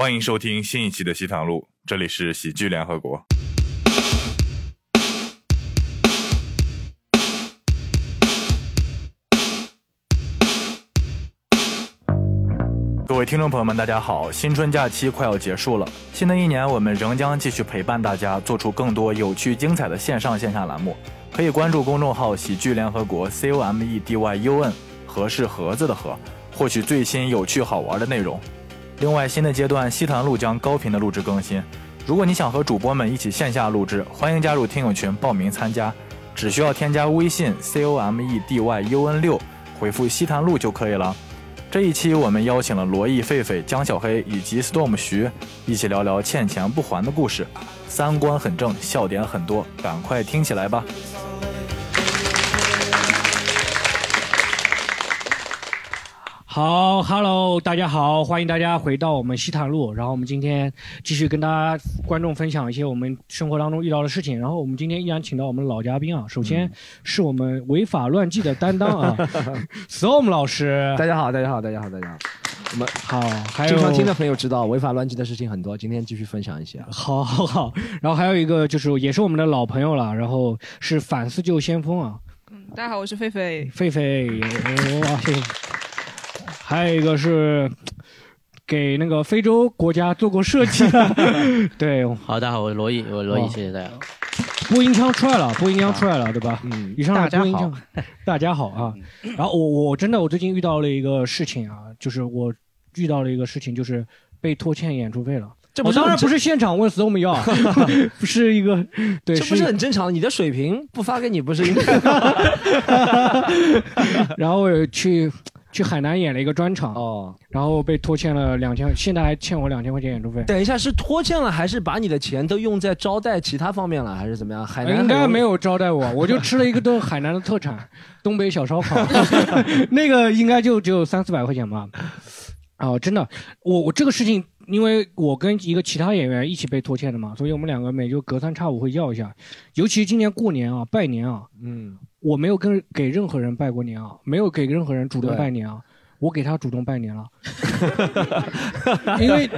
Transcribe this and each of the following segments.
欢迎收听新一期的《西塘路》，这里是喜剧联合国。各位听众朋友们，大家好！新春假期快要结束了，新的一年我们仍将继续陪伴大家，做出更多有趣精彩的线上线下栏目。可以关注公众号“喜剧联合国 ”（C O M E D Y U N），和是盒子的盒，获取最新有趣好玩的内容。另外，新的阶段西坛路将高频的录制更新。如果你想和主播们一起线下录制，欢迎加入听友群报名参加，只需要添加微信 c o m e d y u n 六，回复西坛路就可以了。这一期我们邀请了罗毅、狒狒、江小黑以及 Storm 徐，一起聊聊欠钱不还的故事，三观很正，笑点很多，赶快听起来吧。好，Hello，大家好，欢迎大家回到我们西坦路。然后我们今天继续跟大家观众分享一些我们生活当中遇到的事情。然后我们今天依然请到我们老嘉宾啊，首先是我们违法乱纪的担当啊，Storm 老师。大家好，大家好，大家好，大家好。我们好，还有经常听的朋友知道违法乱纪的事情很多，今天继续分享一些。好，好，好。然后还有一个就是也是我们的老朋友了，然后是反思救先锋啊。嗯，大家好，我是狒狒。狒狒，哇，谢谢。还有一个是给那个非洲国家做过设计的，对，好，大家好，我是罗毅，我是罗毅，谢谢大家。播音腔出来了，播音腔出来了，对吧？嗯，以上大家好，大家好啊。然后我我真的我最近遇到了一个事情啊，就是我遇到了一个事情，就是被拖欠演出费了。这不当然不是现场问 storm 要，不是一个，对，这不是很正常？你的水平不发给你不是应该？然后我去。去海南演了一个专场哦，然后被拖欠了两千，现在还欠我两千块钱演出费。等一下，是拖欠了还是把你的钱都用在招待其他方面了，还是怎么样？海南应该没有招待我，我就吃了一个顿海南的特产，东北小烧烤，那个应该就只有三四百块钱吧。哦，真的，我我这个事情，因为我跟一个其他演员一起被拖欠的嘛，所以我们两个每周隔三差五会要一下，尤其今年过年啊，拜年啊，嗯。我没有跟给任何人拜过年啊，没有给任何人主动拜年啊，我给他主动拜年了，因为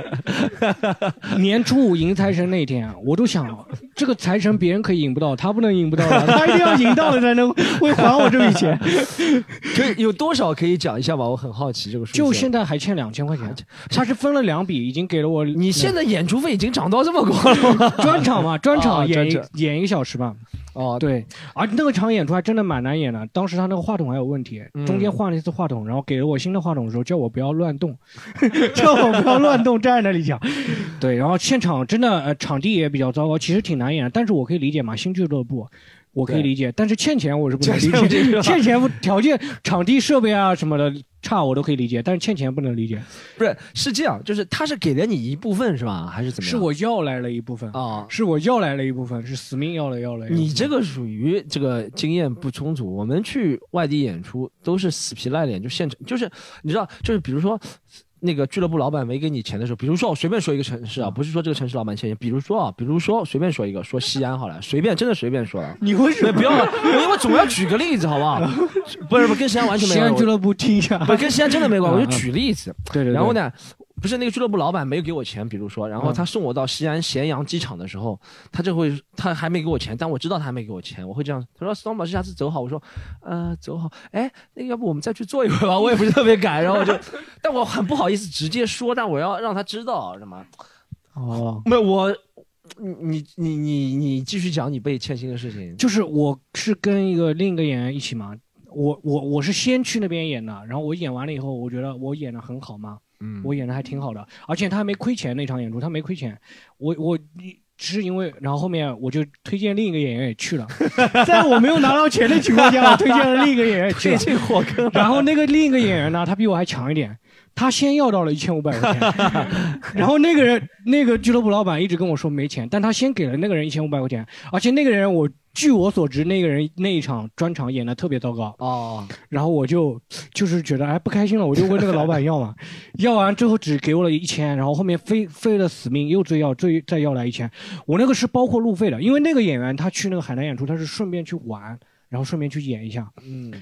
年初五迎财神那天，我都想这个财神别人可以迎不到，他不能迎不到他一定要迎到了才能会还我这笔钱。可以有多少可以讲一下吧？我很好奇这个数。就现在还欠两千块钱，他是分了两笔，已经给了我。你现在演出费已经涨到这么高了吗？专场嘛，专场演演一个小时吧。哦，对，而那个场演出还真的蛮难演的。当时他那个话筒还有问题，中间换了一次话筒，然后给了我新的话筒的时候，叫我不要乱动，叫我不要乱动，站在那里讲。对，然后现场真的呃场地也比较糟糕，其实挺难演的，但是我可以理解嘛，新俱乐部。我可以理解，但是欠钱我是不能理解。欠钱 条件、场地设备啊什么的差我都可以理解，但是欠钱不能理解。不是，是这样，就是他是给了你一部分是吧？还是怎么样？是我要来了一部分啊，是我要来了一部分，是死命要了要了。你这个属于这个经验不充足。我们去外地演出都是死皮赖脸，就现场，就是你知道，就是比如说。那个俱乐部老板没给你钱的时候，比如说我随便说一个城市啊，不是说这个城市老板欠钱，比如说啊，比如说随便说一个，说西安好了，随便真的随便说了。你为什么不要？因为总要举个例子，好不好？不是不跟西安完全没关系。西安俱乐部听一下。不跟西安真的没关系，我就举例子。对对。然后呢？不是那个俱乐部老板没有给我钱，比如说，然后他送我到西安咸阳机场的时候，他就会他还没给我钱，但我知道他还没给我钱，我会这样，他说 Storm 这下次走好，我说，呃，走好，哎，那要不我们再去坐一会儿吧，我也不是特别赶，然后我就，但我很不好意思直接说，但我要让他知道，什么？哦，没有我，你你你你继续讲你被欠薪的事情，就是我是跟一个另一个演员一起嘛，我我我是先去那边演的，然后我演完了以后，我觉得我演的很好嘛。嗯，我演的还挺好的，而且他还没亏钱那场演出，他没亏钱。我我只是因为，然后后面我就推荐另一个演员也去了，在我没有拿到钱的情况下，我推荐了另一个演员去进火坑。然后那个另一个演员呢，他比我还强一点，他先要到了一千五百块钱，然后那个人那个俱乐部老板一直跟我说没钱，但他先给了那个人一千五百块钱，而且那个人我。据我所知，那个人那一场专场演的特别糟糕。哦，然后我就就是觉得哎不开心了，我就问那个老板要嘛，要完之后只给我了一千，然后后面非非了死命又追要追再要来一千，我那个是包括路费的，因为那个演员他去那个海南演出，他是顺便去玩，然后顺便去演一下，嗯，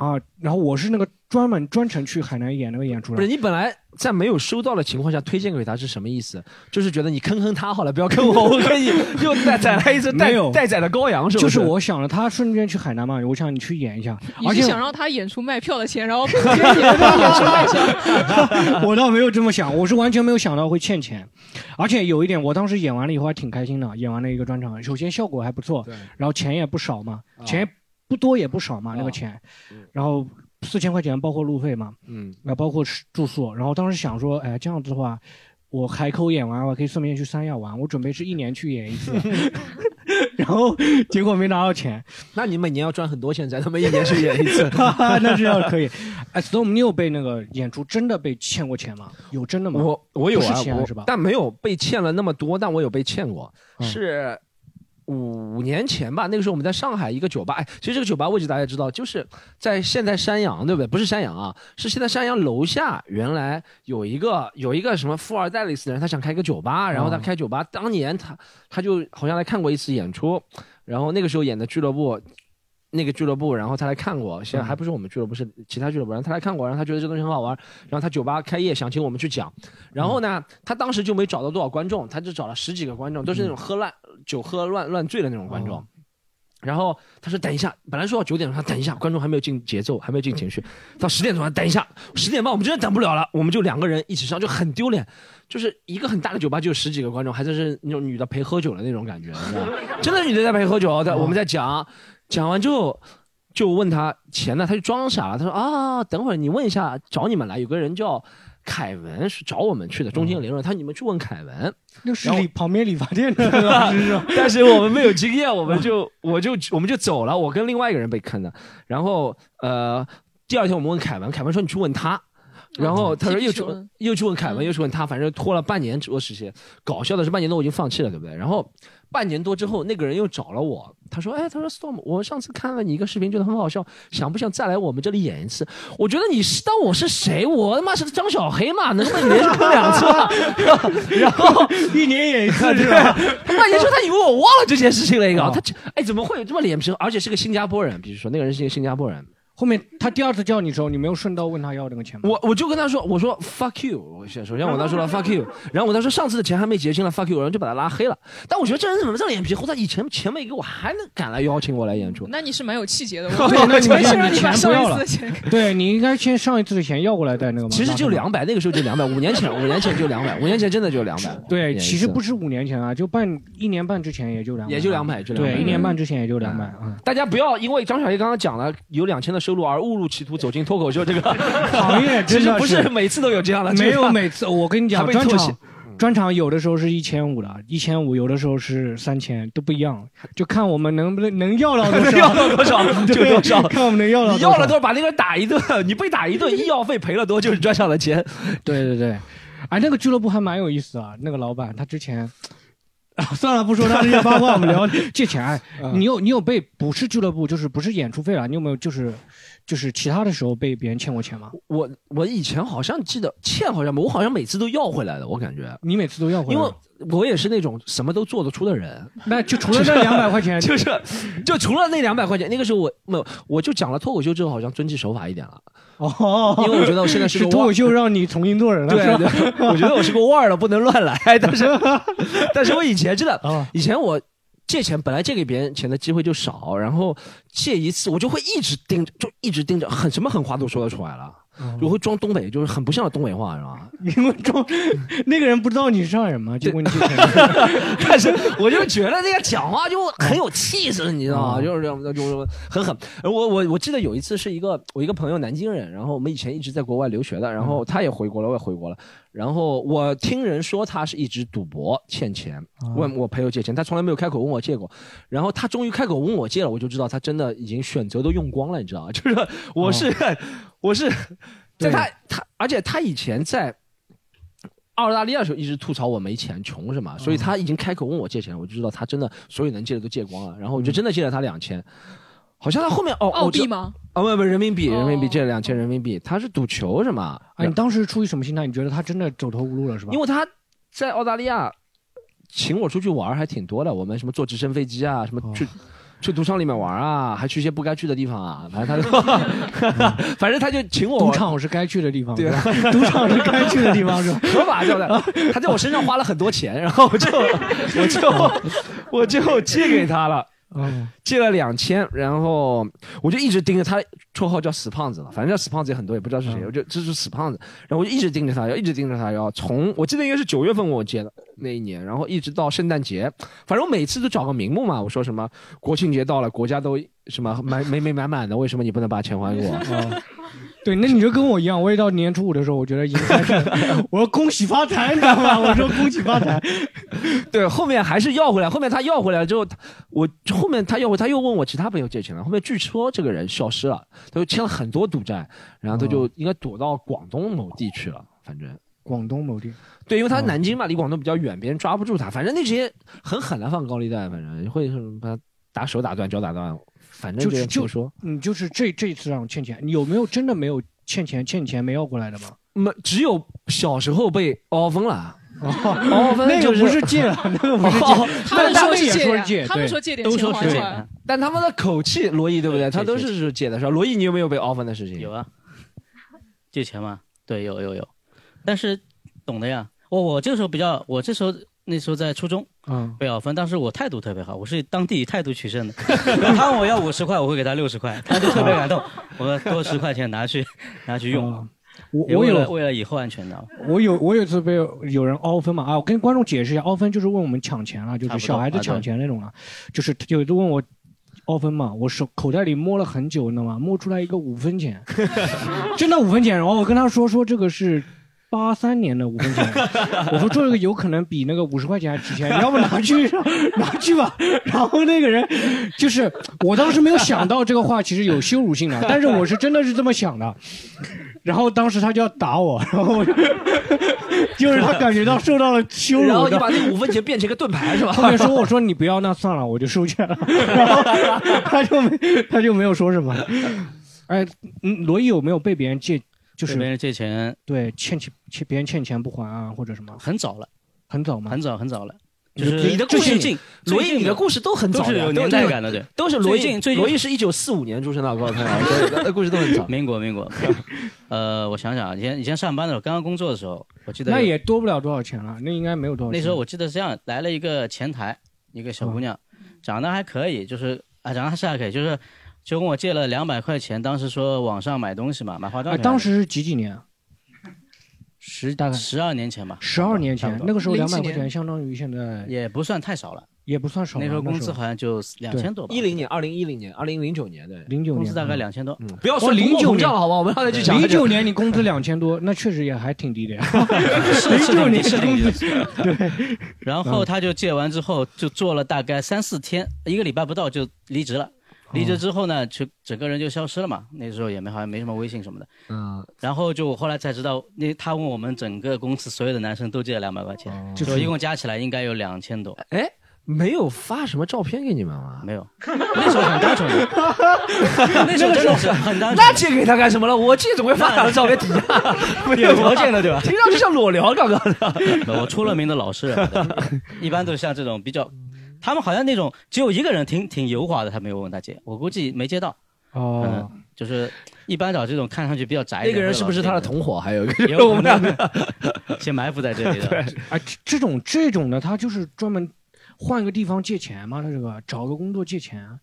啊，然后我是那个专门专程去海南演那个演出的不是。你本来在没有收到的情况下推荐给他是什么意思？就是觉得你坑坑他好了，不要坑我，我可以又再宰来一只带没有待宰的羔羊，是不？就是是我想了，他顺便去海南嘛，我想你去演一下，而且你是想让他演出卖票的钱，然后跟别人演出演出卖票？我倒没有这么想，我是完全没有想到会欠钱，而且有一点，我当时演完了以后还挺开心的，演完了一个专场，首先效果还不错，然后钱也不少嘛，啊钱不多也不少嘛，那个钱，然后四千块钱包括路费嘛，嗯，啊，包括吃住宿，然后当时想说，哎，这样子的话，我海口演完，我可以顺便去三亚玩，我准备是一年去演一次，然后结果没拿到钱，那你每年要赚很多钱才他妈一年去演一次。那是要可以。哎，Storm，你有被那个演出真的被欠过钱吗？有真的吗？我我有不啊，我是钱是吧？但没有被欠了那么多，但我有被欠过，嗯是五年前吧。那个时候我们在上海一个酒吧，哎，其实这个酒吧位置大家知道，就是在现在山羊，对不对？不是山羊啊，是现在山羊楼下原来有一个有一个什么富二代类似的人，他想开个酒吧，然后他哦开酒吧，当年他他就好像来看过一次演出，然后那个时候演的俱乐部。那个俱乐部，然后他来看过，现在还不是我们俱乐部，是其他俱乐部。然后他来看过，然后他觉得这东西很好玩，然后他酒吧开业，想请我们去讲。然后呢，他当时就没找到多少观众，他就找了十几个观众，都是那种喝烂、酒喝乱乱醉的那种观众。然后他说等一下，本来说要九点钟，他等一下，观众还没有进节奏，还没有进情绪。到十点钟，他等一下，十点半我们真的等不了了，我们就两个人一起上，就很丢脸。就是一个很大的酒吧就有十几个观众，还真是那种女的陪喝酒的那种感觉，你知道吗真的女的在陪喝酒，在我们在讲，讲完之后就问他钱呢，他就装傻了，他说啊，等会儿你问一下，找你们来，有个人叫凯文是找我们去的，中间联络，他说你们去问凯文。那是理旁边理发店的老师是 但是我们没有经验，我们就 我就我们就走了，我跟另外一个人被坑的。然后呃，第二天我们问凯文，凯文说你去问他。然后他说又去问又去问凯文，又去问他，反正拖了半年多时间。搞笑的是半年多我已经放弃了，对不对？然后半年多之后，那个人又找了我，他说：“哎，他说 Storm，我上次看了你一个视频，觉得很好笑，想不想再来我们这里演一次？”我觉得你是当我是谁？我他妈是张小黑嘛，能不能连续坑两次 嘛？然后 一年演一次是吧？他半年说他以为我忘了这件事情了，一个哦他哎怎么会有这么脸皮厚？而且是个新加坡人，比如说那个人是一个新加坡人。后面他第二次叫你的时候，你没有顺道问他要那个钱吗？我我就跟他说，我说 fuck you，我先首先我跟他说了 fuck you，然后我跟他 说上次的钱还没结清了 fuck you，然后就把他拉黑了。但我觉得这人怎么这么脸皮厚？他以前钱没给我，还能敢来邀请我来演出？那你是蛮有气节的，对那你我会让你你把上钱不要了一次的钱。对你应该先上一次的钱要过来再那个嘛。其实就拿两百，那个时候就两百，五年前五年前就两百，五年前真的就两百。对，其实不是，五年前啊，就半一年半之前也就两百，也就两百就200对，一年半之前也就两百啊。大家不要因为张小叶刚刚讲了有两千的收入而误入歧途走进脱口秀这个 行业 其真的实不是每次都有这样的，没有每次，我跟你讲，专场专场有的时候是一千五的，一千五有的时候是三千，都不一样，就看我们能不能能要到多少，要到多少就对多少看我们能要到你多少。要了多少把那个人打一顿，你被打一顿，医药费赔了多就是专场的钱。对对对，哎，那个俱乐部还蛮有意思啊。那个老板他之前，啊，算了，不说他这些八卦，我们聊 借钱。你有你有被不是俱乐部，就是不是演出费啊？你有没有就是就是其他的时候被别人欠过钱吗？我我以前好像记得欠好像没，我好像每次都要回来的，我感觉，你每次都要回来，因为我也是那种什么都做得出的人。那就除了这两百块钱，就是就除了那两百块钱，那个时候我没有，我就讲了脱口秀之后好像遵纪守法一点了，哦，因为我觉得我现在是脱口秀让你重新做人了，对 我觉得我是个腕儿了，不能乱来。但是，但是我以前真的，啊，以前我借钱本来借给别人钱的机会就少，然后借一次我就会一直盯着，就一直盯着，很什么狠话都说得出来了，我会装东北，就是很不像东北话，是吧？因为装 那个人不知道你是上海人吗？结果你 但是我就觉得那个讲话就很有气势，你知道吗？就是这样，就是很狠。我我我记得有一次是一个我一个朋友南京人，然后我们以前一直在国外留学的，然后他也回国了，我也回国了。然后我听人说他是一直赌博欠钱，问我朋友借钱，他从来没有开口问我借过。然后他终于开口问我借了，我就知道他真的已经选择都用光了，你知道吗？就是我是、我是在他他，而且他以前在。澳大利亚的时候一直吐槽我没钱穷是吗？所以他已经开口问我借钱，我就知道他真的所有能借的都借光了，然后我就真的借了他两千，好像他后面哦 澳币吗？啊不不人民币人民币哦借了两千人民币，他是赌球是吗？哎，你当时出于什么心态？你觉得他真的走投无路了是吧？因为他在澳大利亚请我出去玩还挺多的，我们什么坐直升飞机啊，什么去，去赌场里面玩啊，还去一些不该去的地方啊，反正他就，反正他就请我赌场是该去的地方，对赌场是该去的地方是吧？合法交代，他在我身上花了很多钱，然后我就我就我就借给他了。嗯，借了两千，然后我就一直盯着他，绰号叫死胖子了，反正叫死胖子也很多，也不知道是谁，我就这是死胖子，然后我就一直盯着他，要一直盯着他，要从我记得应该是九月份我借的那一年，然后一直到圣诞节，反正我每次都找个名目嘛，我说什么国庆节到了，国家都什么满美美满满的，为什么你不能把钱还给我？哦对，那你就跟我一样，我也到年初五的时候，我觉得已经开始，我说恭喜发财，你知道吗？我说恭喜发财，对，后面还是要回来。后面他要回来之后，我后面他要回，他又问我其他朋友借钱了。后面据说这个人消失了，他就欠了很多赌债，然后他就应该躲到广东某地去了。反正广东某地，对，因为他南京嘛，离广东比较远，别人抓不住他。反正那些很狠的放高利贷，反正会把他打手打断、脚打断，反正就是就说。嗯，就是这这次让我欠钱，你有没有真的没有欠钱欠钱没要过来的吗？没，只有小时候被凹分了。哦，凹分那个就不是借了，那个不是 哦借，他们说借呀说是借，对他们说借点都钱说是这还出来。但他们的口气，罗毅对不对？他都是是借的，是吧？罗毅，你有没有被凹分的事情？有啊，借钱吗？对，有有有，但是懂的呀。我我这时候比较，我这时候那时候在初中嗯，被咬分，当时我态度特别好，我是当地以态度取胜的。他问我要五十块，我会给他六十块，他就特别感动。我说多十块钱拿去拿去用，哦我我有为了以后安全的。我有我有一次被有人凹分嘛啊，我跟观众解释一下，凹分就是问我们抢钱了，就是小孩子抢钱那种了，就是有人问我。凹分嘛，我手口袋里摸了很久，你知道吗？摸出来一个五分钱，真的五分钱。然后我跟他说说这个是八三年的五分钱，我说这个有可能比那个五十块钱还值钱，你要不拿去拿去吧。然后那个人就是我当时没有想到这个话其实有羞辱性的，但是我是真的是这么想的。然后当时他就要打我，然后我就就是他感觉到受到了羞辱，然后你把那个五分钱变成一个盾牌是吧？后面说我说你不要，那算了，我就收钱了。然后他就没他就没有说什么。哎，嗯罗毅有没有被别人借，就是对别人借钱对欠钱欠别人欠钱不还啊，或者什么？很早了，很早吗？很早很早了，就是你的故事罗毅，你的故事都很早的，都是有年代感的，对。都是罗毅。最近最近罗毅是一九四五年出生的，各位朋友，对那故事都很早。民国，民国。呃，我想想啊，以前以前上班的时候，刚刚工作的时候，我记得那也多不了多少钱了，那应该没有多少钱。那时候我记得是这样，来了一个前台，一个小姑娘，长得还可以，就是啊，长得还是还可以，就是就跟我借了两百块钱，当时说网上买东西嘛，买化妆哎，品。当时是几几年啊？十大概十二年前吧，十二年差不，多前那个时候两百块钱相当于现在也不算太少了，也不算少了。那时候工资好像就两千多吧，一零年、二零一零年、二零零九年，对，零九年工资大概两千多。嗯，不要说哦通货09膨胀了，好吧？我们刚才去讲零九年你工资两千多，那确实也还挺低的呀。是是09年是工资对。然后他就借完之后，就做了大概三四天，一个礼拜不到就离职了。离职之后呢，就整个人就消失了嘛。那时候也没好像没什么微信什么的。嗯，然后就我后来才知道，那他问我们整个公司所有的男生都借了两百块钱，就就一共加起来应该有两千多。哎，没有发什么照片给你们吗？没有，那时候很单纯的，那时候真的是很单纯。那借给他干什么了？我借总会发两张照片底下，没有条件的对吧？听上去像裸聊刚刚的。我出了名的老实人，一般都是像这种比较，他们好像那种只有一个人挺挺油滑的，他没有问大姐，我估计没接到。哦嗯，，就是一般找这种看上去比较宅一点。那个人是不是他的同伙？还有一个也有我们两个先埋伏在这里的。哎，这这种这种的，他就是专门换个地方借钱嘛，他这个找个工作借钱，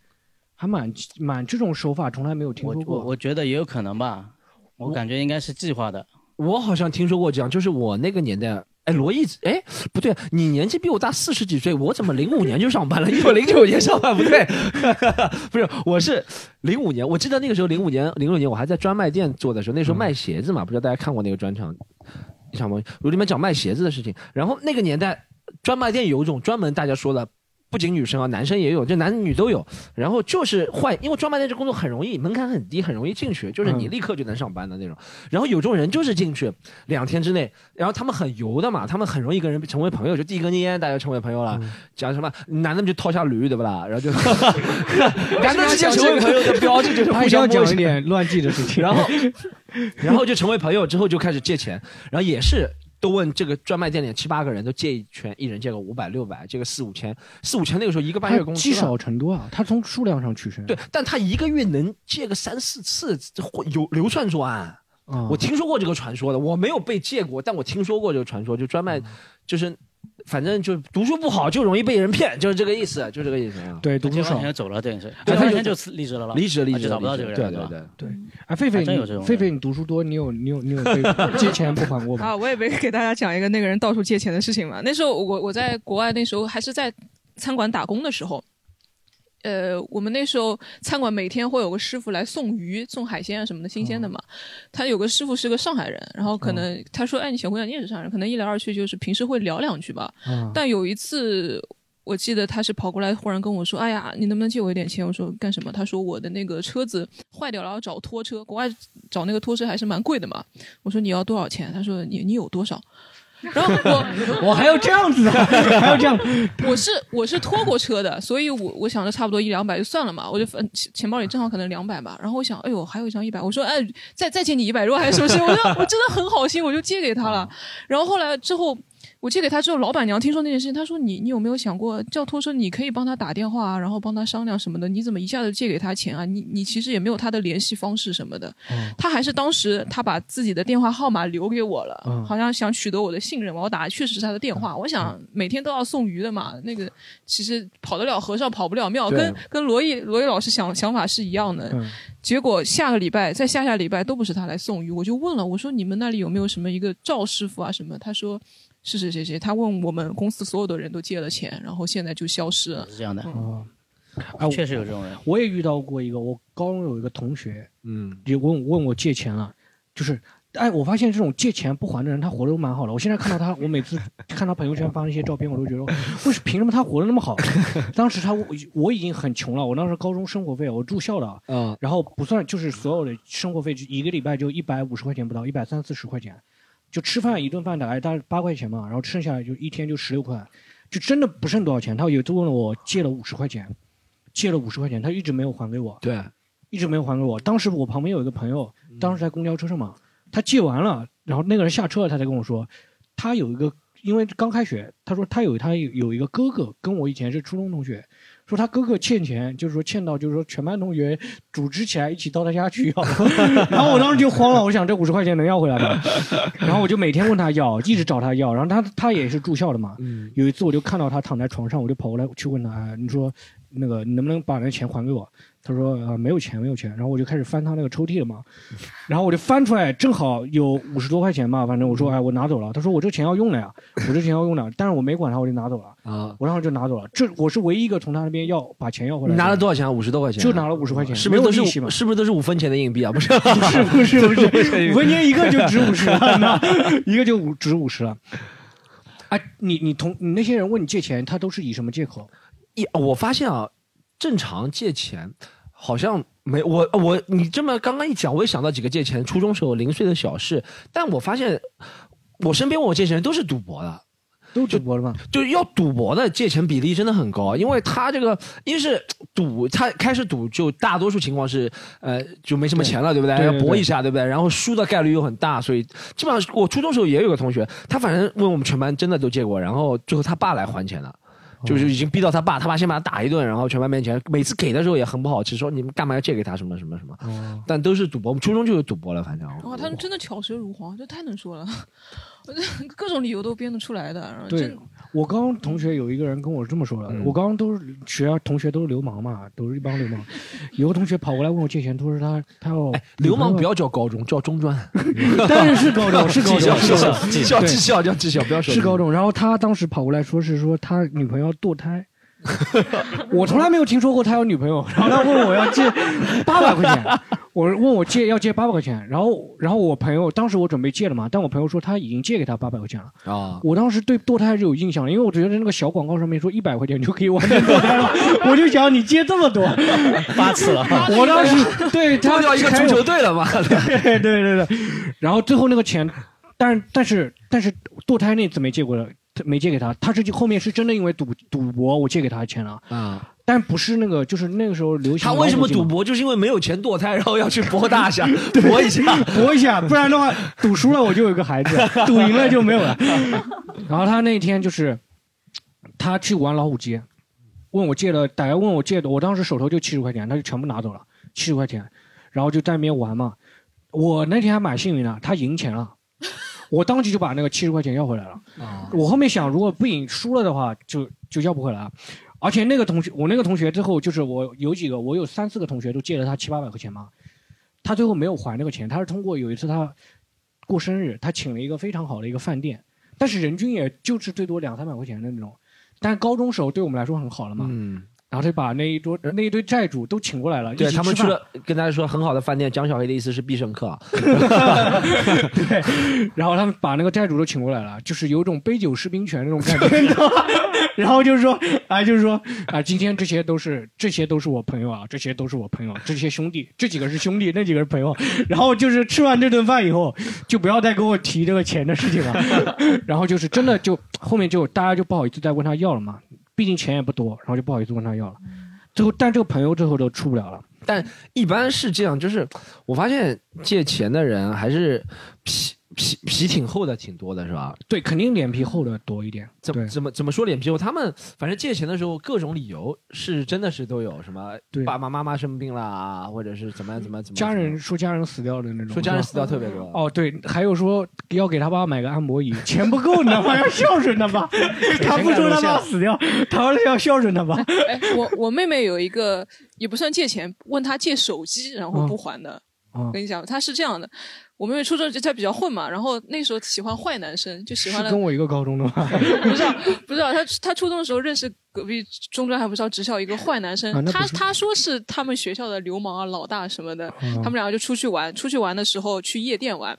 还蛮蛮这种手法从来没有听我说过。我我觉得也有可能吧，我感觉应该是计划的。我好像听说过这样，就是我那个年代。哎，罗毅，哎，不对，你年纪比我大四十几岁，我怎么零五年就上班了？你我零九年上班不对，不是，我是零五年，我记得那个时候零五年、零六年我还在专卖店做的时候，那时候卖鞋子嘛，不知道大家看过那个专场，一场吗？我里面讲卖鞋子的事情，然后那个年代专卖店有一种专门大家说的。不仅女生啊，男生也有，就男女都有。然后就是换，因为专卖店这工作很容易，门槛很低，很容易进去，就是你立刻就能上班的那种。然后有种人就是进去两天之内，然后他们很油的嘛，他们很容易跟人成为朋友，就递一根烟，大家成为朋友了。讲什么男的就掏下驴，对不啦？然后就 男的之间成为朋友的标志就是互相讲一点乱记的事情。然后，然后就成为朋友之后就开始借钱，然后也是都问这个专卖店里七八个人都借一圈，一人借个五百六百，借个四五千，四五千那个时候一个半月工资积少成多啊，他从数量上取胜。对，但他一个月能借个三四次，会有流窜作案。啊，我听说过这个传说的，我没有被借过，但我听说过这个传说，就专卖，就是反正就读书不好就容易被人骗，就是这个意思，就这个意思啊。对读书少走了，等于是，对他就辞离职了了，离职离职找不到这个人，对对对是吧？对，啊，狒狒还真有这种狒狒，你读书多，你有你有你有被 借钱不还过吗？啊，我也没给大家讲一个那个人到处借钱的事情嘛。那时候我我在国外，那时候还是在餐馆打工的时候，呃，我们那时候餐馆每天会有个师傅来送鱼、送海鲜啊什么的，新鲜的嘛。他有个师傅是个上海人，然后可能他说：“哎，你小姑娘你也是上海人，可能一来二去就是平时会聊两句吧。”啊，但有一次，我记得他是跑过来，忽然跟我说：“哎呀，你能不能借我一点钱？”我说：“干什么？”他说：“我的那个车子坏掉了，要找拖车。国外找那个拖车还是蛮贵的嘛。”我说：“你要多少钱？”他说：“你你有多少？”然后我 我还要这样子的，还要这样，我是我是拖过车的，所以我我想着差不多一两百就算了嘛，我就反钱钱包里正好可能两百吧。然后我想，哎呦，还有一张一百，我说，哎，再再借你一百，如果还有什么事，我说我真的很好心，我就借给他了。然后后来之后。我借给他之后，老板娘听说那件事情，她说你你有没有想过叫托说？你可以帮他打电话啊，然后帮他商量什么的。你怎么一下子借给他钱啊？你你其实也没有他的联系方式什么的。他还是当时他把自己的电话号码留给我了，嗯好像想取得我的信任嘛。我打的确实是他的电话。我想每天都要送鱼的嘛，那个其实跑得了和尚跑不了庙，跟跟罗毅罗毅老师想想法是一样的。嗯结果下个礼拜再下下礼拜都不是他来送鱼，我就问了，我说你们那里有没有什么一个赵师傅啊什么？他说是谁谁谁，他问我们公司所有的人都借了钱，然后现在就消失了。是这样的，啊，哎，确实有这种人。我也遇到过一个，我高中有一个同学嗯，也问问我借钱了，就是。哎，我发现这种借钱不还的人，他活得都蛮好的。我现在看到他，我每次看他朋友圈发那些照片，我都觉得，为什凭什么他活得那么好？当时他我我已经很穷了，我当时高中生活费我住校的，啊，然后不算就是所有的生活费，就一个礼拜就一百五十块钱不到，一百三四十块钱，就吃饭一顿饭大概大概八块钱嘛，然后剩下来就一天就十六块，就真的不剩多少钱。他有一次问了我借了五十块钱，借了五十块钱，他一直没有还给我，对，一直没有还给我。当时我旁边有一个朋友，当时在公交车上嘛，他借完了，然后那个人下车了，他才跟我说，他有一个，因为刚开学，他说他有他有有一个哥哥，跟我以前是初中同学，说他哥哥欠钱，就是说欠到就是说全班同学组织起来一起到他家去要，然后我当时就慌了，我想这五十块钱能要回来吗？然后我就每天问他要，一直找他要，然后他他也是住校的嘛，嗯，有一次我就看到他躺在床上，我就跑过来去问他，哎，你说那个你能不能把那钱还给我？他说呃没有钱没有钱，然后我就开始翻他那个抽屉了嘛，然后我就翻出来，正好有五十多块钱吧，反正我说哎我拿走了，他说我这钱要用了呀，我这钱要用了，但是我没管他，我就拿走了，啊，我然后就拿走了，这我是唯一一个从他那边要把钱要回来你，拿了多少钱啊？五十多块钱，就拿了五十块钱，是不是都是没有利息嘛？是不是都是五分钱的硬币啊？不是，不是不是不是，五分钱一个就值五十了，那一个就五值五十了。哎，你你同你那些人问你借钱，他都是以什么借口？一我发现啊，正常借钱好像没我我你这么刚刚一讲，我也想到几个借钱初中时候零碎的小事，但我发现我身边问我借钱人都是赌博的。都赌博了吗？就是要赌博的借钱比例真的很高，因为他这个一是赌，他开始赌就大多数情况是呃就没什么钱了，对不对要搏一下，对不对？然后输的概率又很大，所以基本上我初中时候也有个同学，他反正问我们全班真的都借过，然后最后他爸来还钱了。就是已经逼到他爸，他爸先把他打一顿，然后全班面前，每次给的时候也很不好吃，说你们干嘛要借给他什么什么什么，哦，但都是赌博。我们初中就有赌博了，反正。哇，他们真的巧舌如簧，这太能说了，各种理由都编得出来的。然后真我刚刚同学有一个人跟我这么说的，嗯我刚刚都是学校同学都是流氓嘛，都是一帮流氓。有个同学跑过来问我借钱，他说他他要哎，流氓不要，要叫高中，叫中专。但是是高中，是高中，是高中。技校，技校叫技校，不要说是高中，然后他当时跑过来说是说他女朋友要堕胎，我从来没有听说过他有女朋友，然后他问我要借八百块钱，我问我借要借八百块钱，然后然后我朋友当时我准备借了嘛，但我朋友说他已经借给他八百块钱了，啊。我当时对堕胎是有印象的，因为我觉得那个小广告上面说一百块钱就可以完成堕胎了，我就想你借这么多，八次了，我当时对他脱掉一个足球队了嘛？对对对对，然后最后那个钱，但是但是但是堕胎那次没借过了，没借给他，他是后面是真的因为赌赌博我借给他钱了，啊，但不是那个，就是那个时候流行。他为什么赌博？就是因为没有钱堕胎，然后要去博大下 博一下。搏一下，不然的话，赌输了我就有个孩子，赌赢了就没有了。然后他那天就是，他去玩老虎机，问我借了，大概问我借的，我当时手头就七十块钱，他就全部拿走了，七十块钱，然后就在那边玩嘛。我那天还蛮幸运的，他赢钱了，我当即就把那个七十块钱要回来了。啊，我后面想，如果不赢输了的话，就就要不回来了。而且那个同学，我那个同学最后就是我有几个，我有三四个同学都借了他七八百块钱嘛，他最后没有还那个钱，他是通过有一次他过生日，他请了一个非常好的一个饭店，但是人均也就是最多两三百块钱的那种，但是高中时候对我们来说很好了嘛，嗯，然后他就把那一桌那一堆债主都请过来了，对他们去了，跟大家说很好的饭店。江小黑的意思是必胜客啊，对，然后他们把那个债主都请过来了，就是有一种杯酒释兵权那种感觉？然后就是说，啊，就是说，啊，今天这些都是这些都是我朋友啊，这些都是我朋友，这些兄弟，这几个是兄弟，那几个是朋友。然后就是吃完这顿饭以后，就不要再跟我提这个钱的事情了。然后就是真的就后面就大家就不好意思再问他要了嘛，毕竟钱也不多，然后就不好意思问他要了。最后，但这个朋友最后都出不了了。但一般是这样，就是我发现借钱的人还是皮皮皮挺厚的，挺多的是吧？对，肯定脸皮厚的多一点。怎么怎么怎么说脸皮厚？他们反正借钱的时候各种理由是真的是都有，什么对爸爸妈妈生病啦，或者是怎么样怎么样怎么样家人说家人死掉的那种，说家人死掉特别多。哦，对，还有说要给他爸买个按摩椅，钱不够，你知道吗？要孝顺他爸，他不说他爸死掉，他儿子要孝顺他爸。哎，我我妹妹有一个也不算借钱，问他借手机，然后不还的。我跟你讲，他是这样的，我妹妹初中就她比较混嘛，然后那时候喜欢坏男生，就喜欢了跟我一个高中的吗？不知道，不知道。他他初中的时候认识隔壁中专还不知道职校一个坏男生，他他说是他们学校的流氓啊、老大什么的，嗯他们两个就出去玩，出去玩的时候去夜店玩。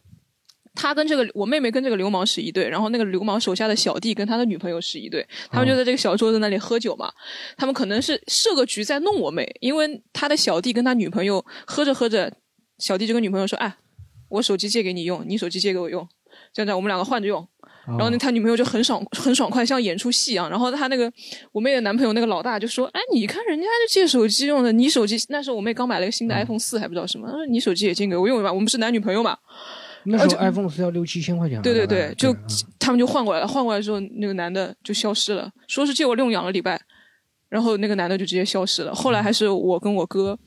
他跟这个我妹妹跟这个流氓是一对，然后那个流氓手下的小弟跟他的女朋友是一对，他们就在这个小桌子那里喝酒嘛。他们可能是设个局在弄我妹，因为他的小弟跟他女朋友喝着喝着，小弟就跟女朋友说：“哎，我手机借给你用，你手机借给我用，这样这样我们两个换着用。”然后呢，他女朋友就很爽很爽快，像演出戏一样。然后他那个我妹的男朋友那个老大就说：“哎，你看人家就借手机用的，你手机那时候我妹刚买了一个新的 iPhone 四，还不知道什么，他说你手机也借给我用吧，我们是男女朋友嘛。”那时候 iPhone 是要六七千块钱。对对对，就嗯他们就换过来了。换过来之后，那个男的就消失了，说是借我用两个礼拜，然后那个男的就直接消失了。后来还是我跟我哥。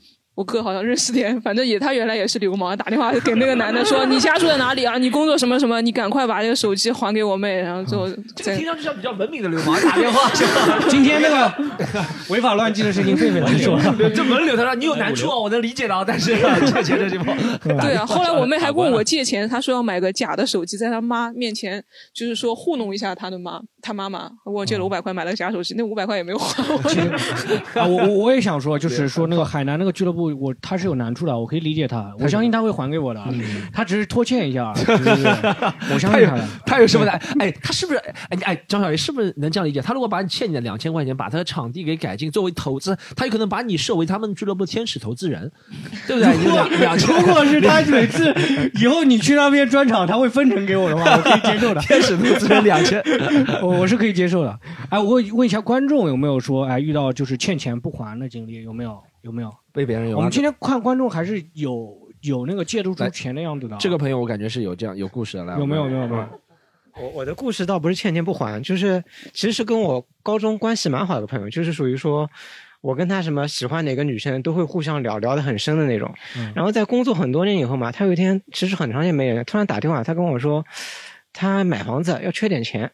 我哥好像认识点，反正也他原来也是流氓，打电话给那个男的说：“ 你家住在哪里啊？你工作什么什么？你赶快把这个手机还给我妹。”然后最后再这个听上去像比较文明的流氓打电话，是吧？今天那个 违法乱纪的事情，狒狒来说了。这文流他说你有难处啊，我能理解的啊，但是借钱这地方，对啊，后来我妹还问我借钱，她说要买个假的手机，在她妈面前就是说糊弄一下她的妈，她妈妈问我借了五百块买了个假手机，那五百块也没有还 我。啊，我我我也想说，就是说那个海南那个俱乐部，我他是有难处的，我可以理解他，我相信他会还给我的，他只是拖欠一下，对对对我相信他的。他有什么的？哎，他是不是？哎，你哎，张小鱼是不是能这样理解？他如果把你欠你的两千块钱，把他的场地给改进作为投资，他有可能把你设为他们俱乐部的天使投资人，对不对？如果是他每次以后你去那边专场，他会分成给我的话，我可以接受的。天使投资人两千，我我是可以接受的。哎，我问问一下观众有没有说，哎，遇到就是欠钱不还的经历有没有？有没有？被别人有啊。我们今天看观众还是有有那个借得出钱的样子的啊。这个朋友我感觉是有这样有故事的，来有没有？有没有？有没有？我我的故事倒不是欠钱不还，就是其实是跟我高中关系蛮好的朋友，就是属于说。我跟他什么喜欢哪个女生都会互相聊聊得很深的那种，嗯然后在工作很多年以后嘛，他有一天其实很长时间没突然打电话，他跟我说，他买房子要缺点钱，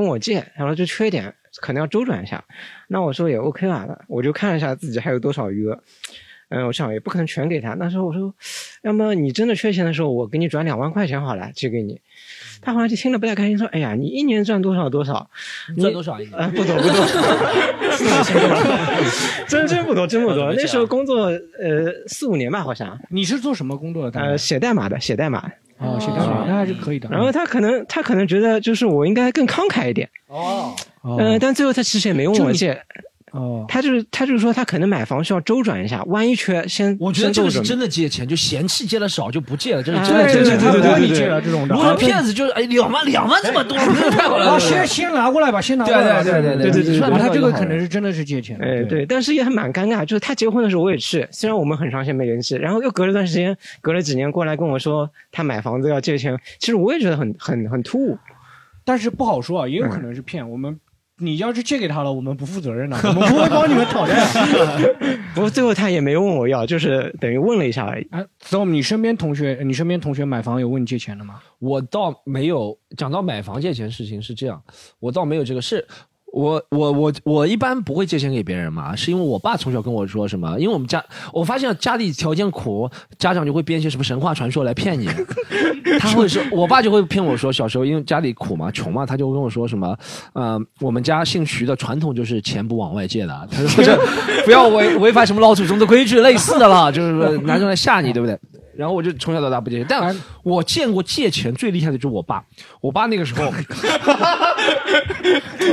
跟我借，然后就缺点，可能要周转一下。那我说也 OK 啊，我就看一下自己还有多少余额，嗯，我想也不可能全给他。那时候我说，要么你真的缺钱的时候，我给你转两万块钱好了，借给你。他好像就听了不太开心，说：“哎呀，你一年赚多少多少？你赚多少一年？啊，不多不多，真真不多，真不多。那时候工作呃四五年吧，好像。你是做什么工作的？呃，写代码的，写代码。哦，写代码那还是可以的。然后他可能他可能觉得就是我应该更慷慨一点，哦，哦嗯，但最后他其实也没问我借，哦，他就是他就是说他可能买房需要周转一下，万一缺先我觉得这个是真的借钱，就嫌弃借的少就不借了，这是啊真的借钱。对对对对对你借了这种的如果是骗子，就是哎两万两万这么多，太好了。啊，先先拿过来吧，先拿过来。对对对对对对对啊他这个可能是真的是借钱的。哎，对，但是也还蛮尴尬，就是他结婚的时候我也去，虽然我们很长时间没联系，然后又隔了段时间，隔了几年过来跟我说他买房子要借钱，其实我也觉得很很很突兀。但是不好说啊，也有可能是骗我们。你要是借给他了，我们不负责任的，我们不会帮你们讨债。不过最后他也没问我要，就是等于问了一下而已。啊，Storm，你身边同学，你身边同学买房有问你借钱的吗？我倒没有讲到买房借钱事情是这样，我倒没有这个事。我我我我一般不会借钱给别人嘛，是因为我爸从小跟我说什么，因为我们家我发现家里条件苦，家长就会编一些什么神话传说来骗你。他会说，我爸就会骗我说，小时候因为家里苦嘛，穷嘛，他就会跟我说什么，呃，我们家姓徐的传统就是钱不往外借的，他说这 不要违违反什么老祖宗的规矩，类似的啦，就是说拿出来吓你，对不对？然后我就从小到大不借钱，但我见过借钱最厉害的就是我爸。我爸那个时候，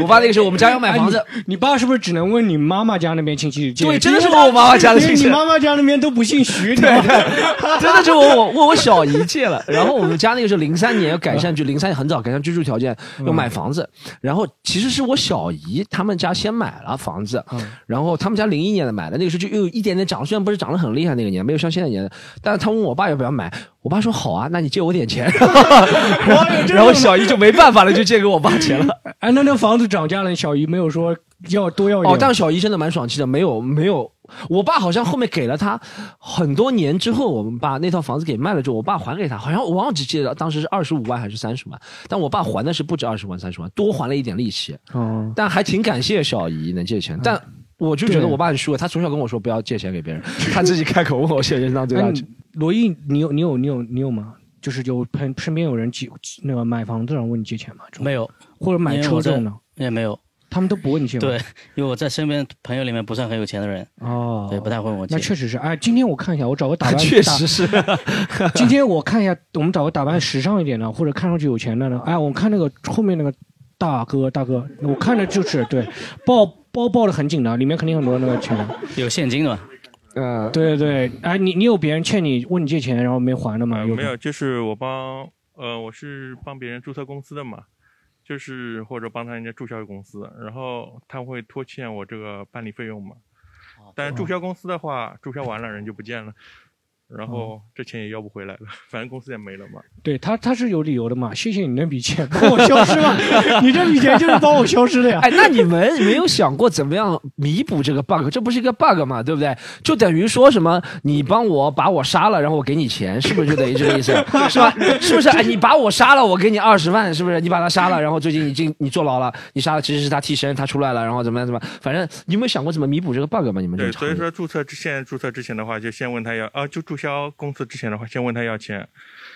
我爸那个时候我们家要买房子，哎你你爸是不是只能问你妈妈家那边亲戚借？对真的是问我妈妈家的亲戚你妈妈家那边都不姓徐，对 真的是问我问我小姨借了。然后我们家那个时候零三年要改善，就零三年很早改善居住条件，要买房子。然后其实是我小姨他们家先买了房子，然后他们家零一年的买的，那个时候就有一点点涨，虽然不是涨得很厉害那个年，没有像现在年，但是他问我爸要不要买，我爸说好啊，那你借我点钱。然后小姨就没办法了，就借给我爸钱了。哎，那那房子涨价了，小姨没有说要多要一点哦，但小姨真的蛮爽气的，没有没有，我爸好像后面给了他很多年之后，我们把那套房子给卖了之后，我爸还给他，好像我忘记记得当时是二十五万还是三十万，但我爸还的是不止二十万三十万，多还了一点利息，哦，但还挺感谢小姨能借钱，但。我就觉得我爸很虚伪，他从小跟我说不要借钱给别人，他自己开口问我借钱当最大罗毅，你有你有你有你有吗？就是有朋身边有人借那个买房子然后问你借钱吗？没有，或者买车这种呢？也没有，他们都不问你借吗？对，因为我在身边朋友里面不算很有钱的人，哦，对，不太会问我借。那确实是，哎，今天我看一下，我找个打扮，确实是。今天我看一下，我们找个打扮时尚一点的，或者看上去有钱的呢。哎，我看那个后面那个大哥，大哥，我看着就是对，包包抱的很紧的，里面肯定很多那个钱。有现金的嘛？呃，对对对，哎，你你有别人欠你问你借钱然后没还的吗？呃，没有，就是我帮呃，我是帮别人注册公司的嘛，就是或者帮他人家注销公司，然后他会拖欠我这个办理费用嘛。但是注销公司的话，注销完了人就不见了，然后这钱也要不回来了，反正公司也没了嘛。对他他是有理由的嘛，谢谢你那笔钱 帮我消失了，你这笔钱就是帮我消失的呀。哎，那你们没有想过怎么样弥补这个 bug？这不是一个 bug 嘛，对不对？就等于说什么，你帮我把我杀了，然后我给你钱，是不是就等于这个意思？是吧？是不是？哎，你把我杀了，我给你二十万，是不是？你把他杀了，然后最近你进你坐牢了，你杀了其实是他替身，他出来了，然后怎么样怎么样？反正你有没有想过怎么弥补这个 bug 嘛？你们这对，所以说注册之前注册之前的话，就先问他要啊，就注销公司之前的话，先问他要钱。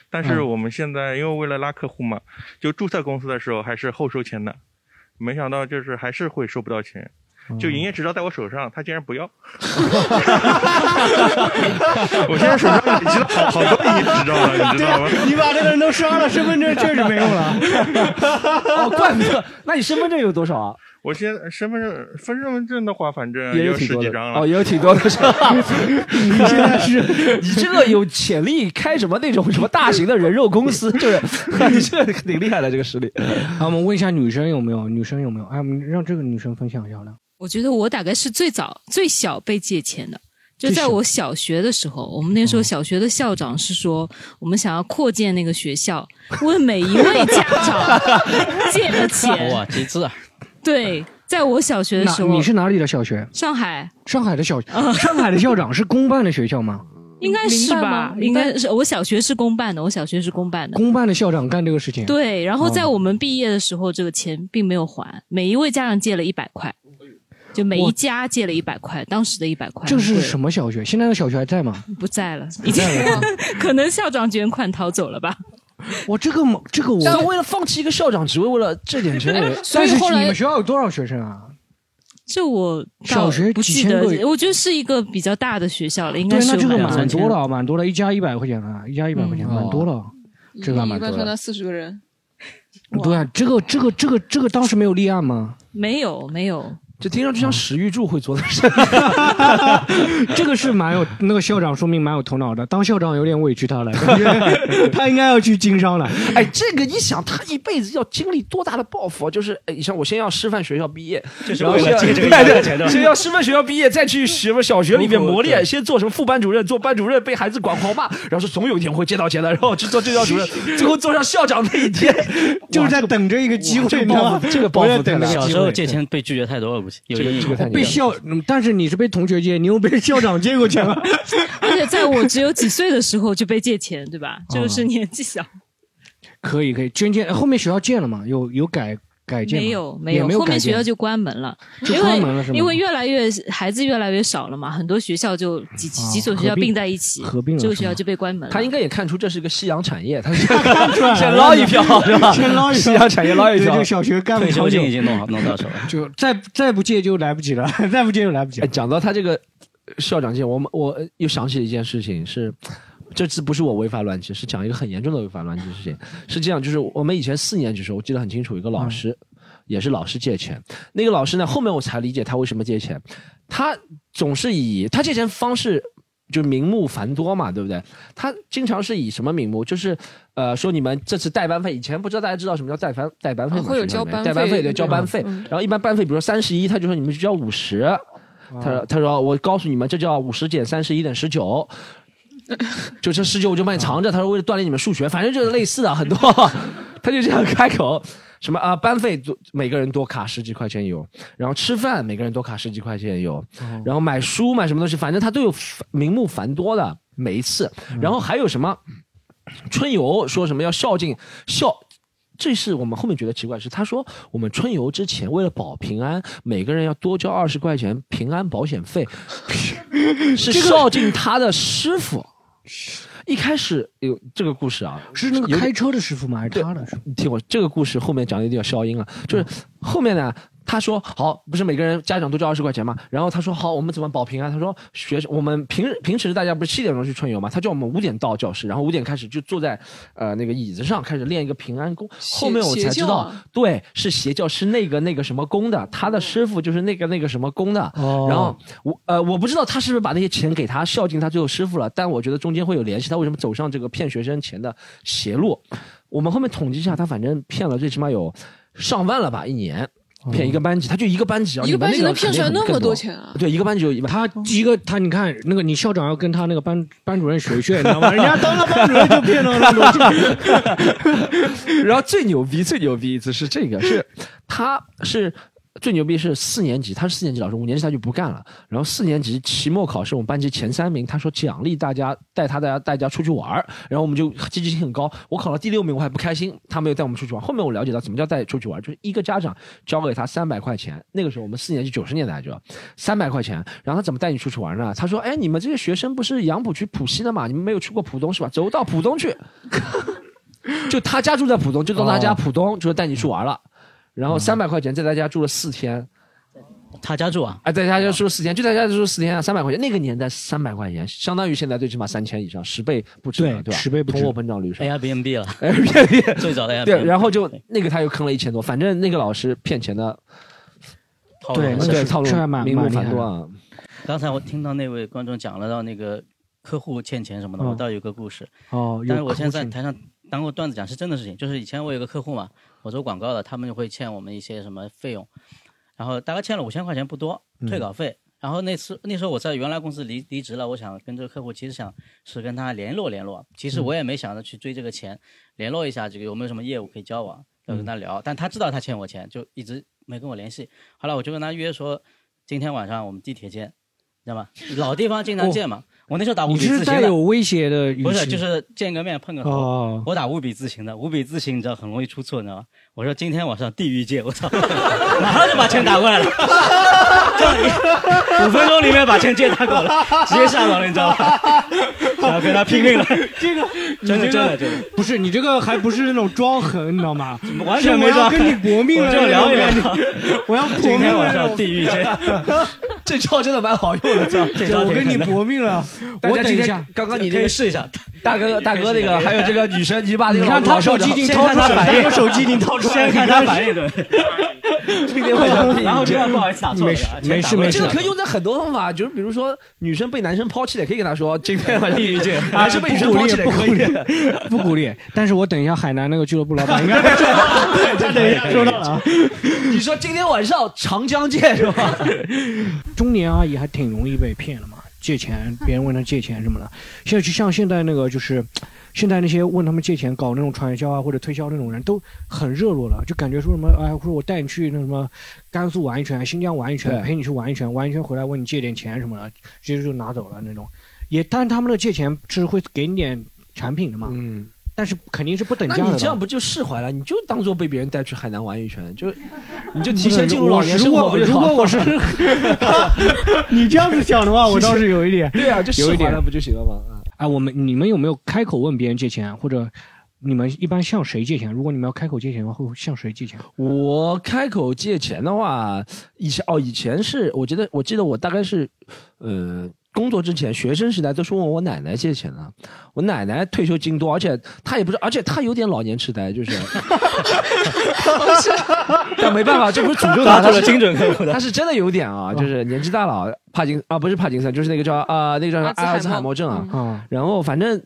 但是嗯我们现在因为为了拉客户嘛，就注册公司的时候还是后收钱的，没想到就是还是会收不到钱。就营业执照在我手上，他竟然不要。我现在手上累积了好好多营业执照了，你知道吗？你把这个人都刷了，身份证确实没用了。哦，怪不得。那你身份证有多少啊？我现在身份证身份证的话，反正也有有挺多的十几张了。哦，也有挺多的是吧？你现在是你这个有潜力开什么那种什么大型的人肉公司，就是 你这个挺厉害的这个实力。好，我们问一下女生有没有？女生有没有？哎，我们让这个女生分享一下呢。我觉得我大概是最早最小被借钱的，就在我小学的时候，我们那时候小学的校长是说，我们想要扩建那个学校，问每一位家长借了钱。哇，极致啊！对，在我小学的时候，你是哪里的小学？上海，上海的小上海的校长是公办的学校吗？应该是吧？应该是我小学是公办的，我小学是公办的。公办的校长干这个事情？对，然后在哦我们毕业的时候，这个钱并没有还，每一位家长借了一百块，就每一家借了一百块，当时的一百块。这是什么小学？现在的小学还在吗？不在了，已经可能校长卷款逃走了吧？我这个这个我，但为了放弃一个校长职位，为了这点钱也，但是你们学校有多少学生啊？这我小学不记得几千个，我觉得是一个比较大的学校了，应该，是那这个有蛮多的。了，蛮多了，一家一百块钱啊，一家一百块钱，蛮多了。这个一般算他四十个人，对啊，这个这个这个这个当时没有立案吗？没有没有，这听上去像史玉柱会做的事。这个是蛮有那个校长，说明蛮有头脑的。当校长有点委屈他了，感觉他应该要去经商了。哎，这个你想，他一辈子要经历多大的报复啊？就是，哎，你像我先要师范学校毕业，就是为了借这个钱的先要师范学校毕业，再去什么小学里面磨练，先做什么副班主任，做班主任被孩子管狂骂，然后说总有一天我会借到钱的，然后去做这教主任，最后做上校长那一天，就是在等着一个机会，这个你知道吗抱负，这个抱我在负太大等着个机会小时候借钱被拒绝太多了，不行，有这个阴影这个太被校，嗯但是你是被同学借，你又被校长借过钱了。而且在我只有几岁的时候就被借钱，对吧？这个是年纪小。可 以可以，捐建后面学校建了嘛？有有改改建？没有没有后面学校就关门了，就因关门了是吗为因为越来越孩子越来越少了嘛，很多学校就几几几所学校并并在一起，合并了这个学校就被关门了。他应该也看出这是个夕阳产业，他看出来了先捞一票 是吧？先捞一票夕阳产业捞一票，对就小学干不长久弄到手了，就再再不借就来不及了，再不借就来不及了。哎讲到他这个校长界，我们我又想起了一件事情是。这次不是我违法乱纪，是讲一个很严重的违法乱纪事情。是这样，就是我们以前四年级的时候，我记得很清楚，一个老师、也是老师借钱。那个老师呢，后面我才理解他为什么借钱。他总是以他借钱方式就名目繁多嘛，对不对？他经常是以什么名目？就是呃，说你们这次代班费，以前不知道大家知道什么叫代班代班费吗？啊会有交班代班费对，交班费。嗯然后一般班费，比如说三十一，他就说你们就交五十。他说：“他说我告诉你们，这叫五十减三十一等于十九，就这十九我就帮你藏着。他说为了锻炼你们数学，反正就是类似的很多。他就这样开口，什么啊班费多每个人多卡十几块钱有，然后吃饭每个人多卡十几块钱有，然后买书买什么东西，反正他都有名目繁多的每一次。然后还有什么春游说什么要孝敬孝。”这是我们后面觉得奇怪，是他说我们春游之前为了保平安，每个人要多交二十块钱平安保险费，是孝敬他的师傅。一开始有这个故事啊，是那个开车的师傅吗？还是他的师傅？你听我这个故事后面讲的有点消音了，就是后面呢，他说好，不是每个人家长都交二十块钱吗，然后他说好，我们怎么保平安？他说学生我们平平时大家不是七点钟去春游嘛，他叫我们五点到教室，然后五点开始就坐在呃那个椅子上开始练一个平安功。后面我才知道啊，对，是邪教，是那个那个什么功的，他的师傅就是那个那个什么功的。哦然后我呃我不知道他是不是把那些钱给他孝敬他最后师傅了，但我觉得中间会有联系，他为什么走上这个骗学生钱的邪路？我们后面统计一下，他反正骗了最起码有上万了吧，一年。骗一个班级，他就一个班级啊，一个班级能骗出来那么多钱啊对，一个班级有一万。他一个他，你看那个你校长要跟他那个班班主任学学，你知道吗？人家当了班主任就骗了那么多钱。然后最牛逼、最牛逼一次是这个，是他是最牛逼是四年级，他是四年级老师，五年级他就不干了。然后四年级期末考试，我们班级前三名，他说奖励大家带他大家大家出去玩儿然后我们就积极性很高。我考了第六名，我还不开心，他没有带我们出去玩。后面我了解到怎么叫带出去玩，就是一个家长交给他三百块钱，那个时候我们四年级九十年代就三百块钱，然后他怎么带你出去玩呢？他说：“哎，你们这些学生不是杨浦区浦西的嘛？你们没有去过浦东是吧？走到浦东去。” 就他家住在浦东，就到他家浦东，就是带你去玩了。然后三百块钱在他家住了四天，他家住啊？哎，在他家住了四天，就在他家住了四天啊，三百块钱。那个年代三百块钱，相当于现在最起码三千以上，十倍不止了，对吧？十倍不止。通货膨胀率是吧 Airbnb 了。Airbnb 最早的 Airbnb 对，然后就那个他又坑了一千多，反正那个老师骗钱的。套路。对那是对套路这还蛮名目蛮厉害的。繁多啊。刚才我听到那位观众讲了到那个客户欠钱什么的，嗯。我倒有个故事。哦有但是我现在在台上当过段子讲是真的事情，就是以前我有个客户嘛，我做广告的，他们就会欠我们一些什么费用，然后大概欠了五千块钱不多，嗯退稿费。然后那次那时候我在原来公司离离职了，我想跟这个客户其实想是跟他联络联络，其实我也没想着去追这个钱，联络一下这个有没有什么业务可以交往，要跟他聊。但他知道他欠我钱，就一直没跟我联系。后来我就跟他约说，今天晚上我们地铁见，知道吗？老地方经常见嘛。我那时候打五笔字形有威胁的语气，不是，就是见个面碰个头。哦我打五笔字形的，五笔字形你知道很容易出错，你知道吗？我说今天晚上地狱见，我操，马上就把钱打过来了，五分钟里面把钱借他过了，直接下网了，你知道吗？然后跟他拼命了，这个真的真的真的，不是你这个还不是那种装狠，你知道吗？完全没装是我要跟你搏命了，我就聊一聊那种感觉我要搏今命了天晚上地狱见，这招真的蛮好用的，这这招我跟你搏命了。大家今天我等一下，刚刚你这个可以试一下，大哥大哥那个还有这个女生，你把那个你看他手机已经掏出来了，他手机已经掏出来了，先看他反应，对。今天晚上然后这样不好意思打错了，没事没事没事这个可以用在很多方法，就是比如说女生被男生抛弃了，可以跟他说今天晚上地狱见，男生被女生抛弃了可以。不鼓励。但是我等一下海南那个俱乐部老板应该 对，收到了啊。你说今天晚上长江见是吧？中年阿姨还挺容易被骗的嘛，借钱，别人问他借钱什么的。现在就像现在那个就是，现在那些问他们借钱搞那种传销啊或者推销那种人都很热络了，就感觉说什么哎，说我带你去那什么甘肃玩一圈，新疆玩一圈，陪你去玩一圈，玩一圈回来问你借点钱什么的，直接就拿走了那种。也，但是他们的借钱是会给你点产品的嘛，嗯，但是肯定是不等价的那。你这样不就释怀了？你就当做被别人带去海南玩一圈，就 你就提前进入老年生活如果不就好了如果我是 你这样子想的话，我倒是有一点。对啊，就释有一点怀了不就行了吗？啊哎，我们你们有没有开口问别人借钱，或者你们一般向谁借钱？如果你们要开口借钱的话，会向谁借钱？我开口借钱的话，以前哦，以前是我记得，我记得我大概是，呃，工作之前，学生时代都是问我奶奶借钱的。我奶奶退休金多，而且她也不是，而且她有点老年痴呆，就是，但没办法，这不是诅咒她，她是精准客户的她是真的有点啊，就是年纪大了，帕金啊，不是帕金森，就是那个叫啊、那个叫阿尔兹海默症啊。啊，然后反正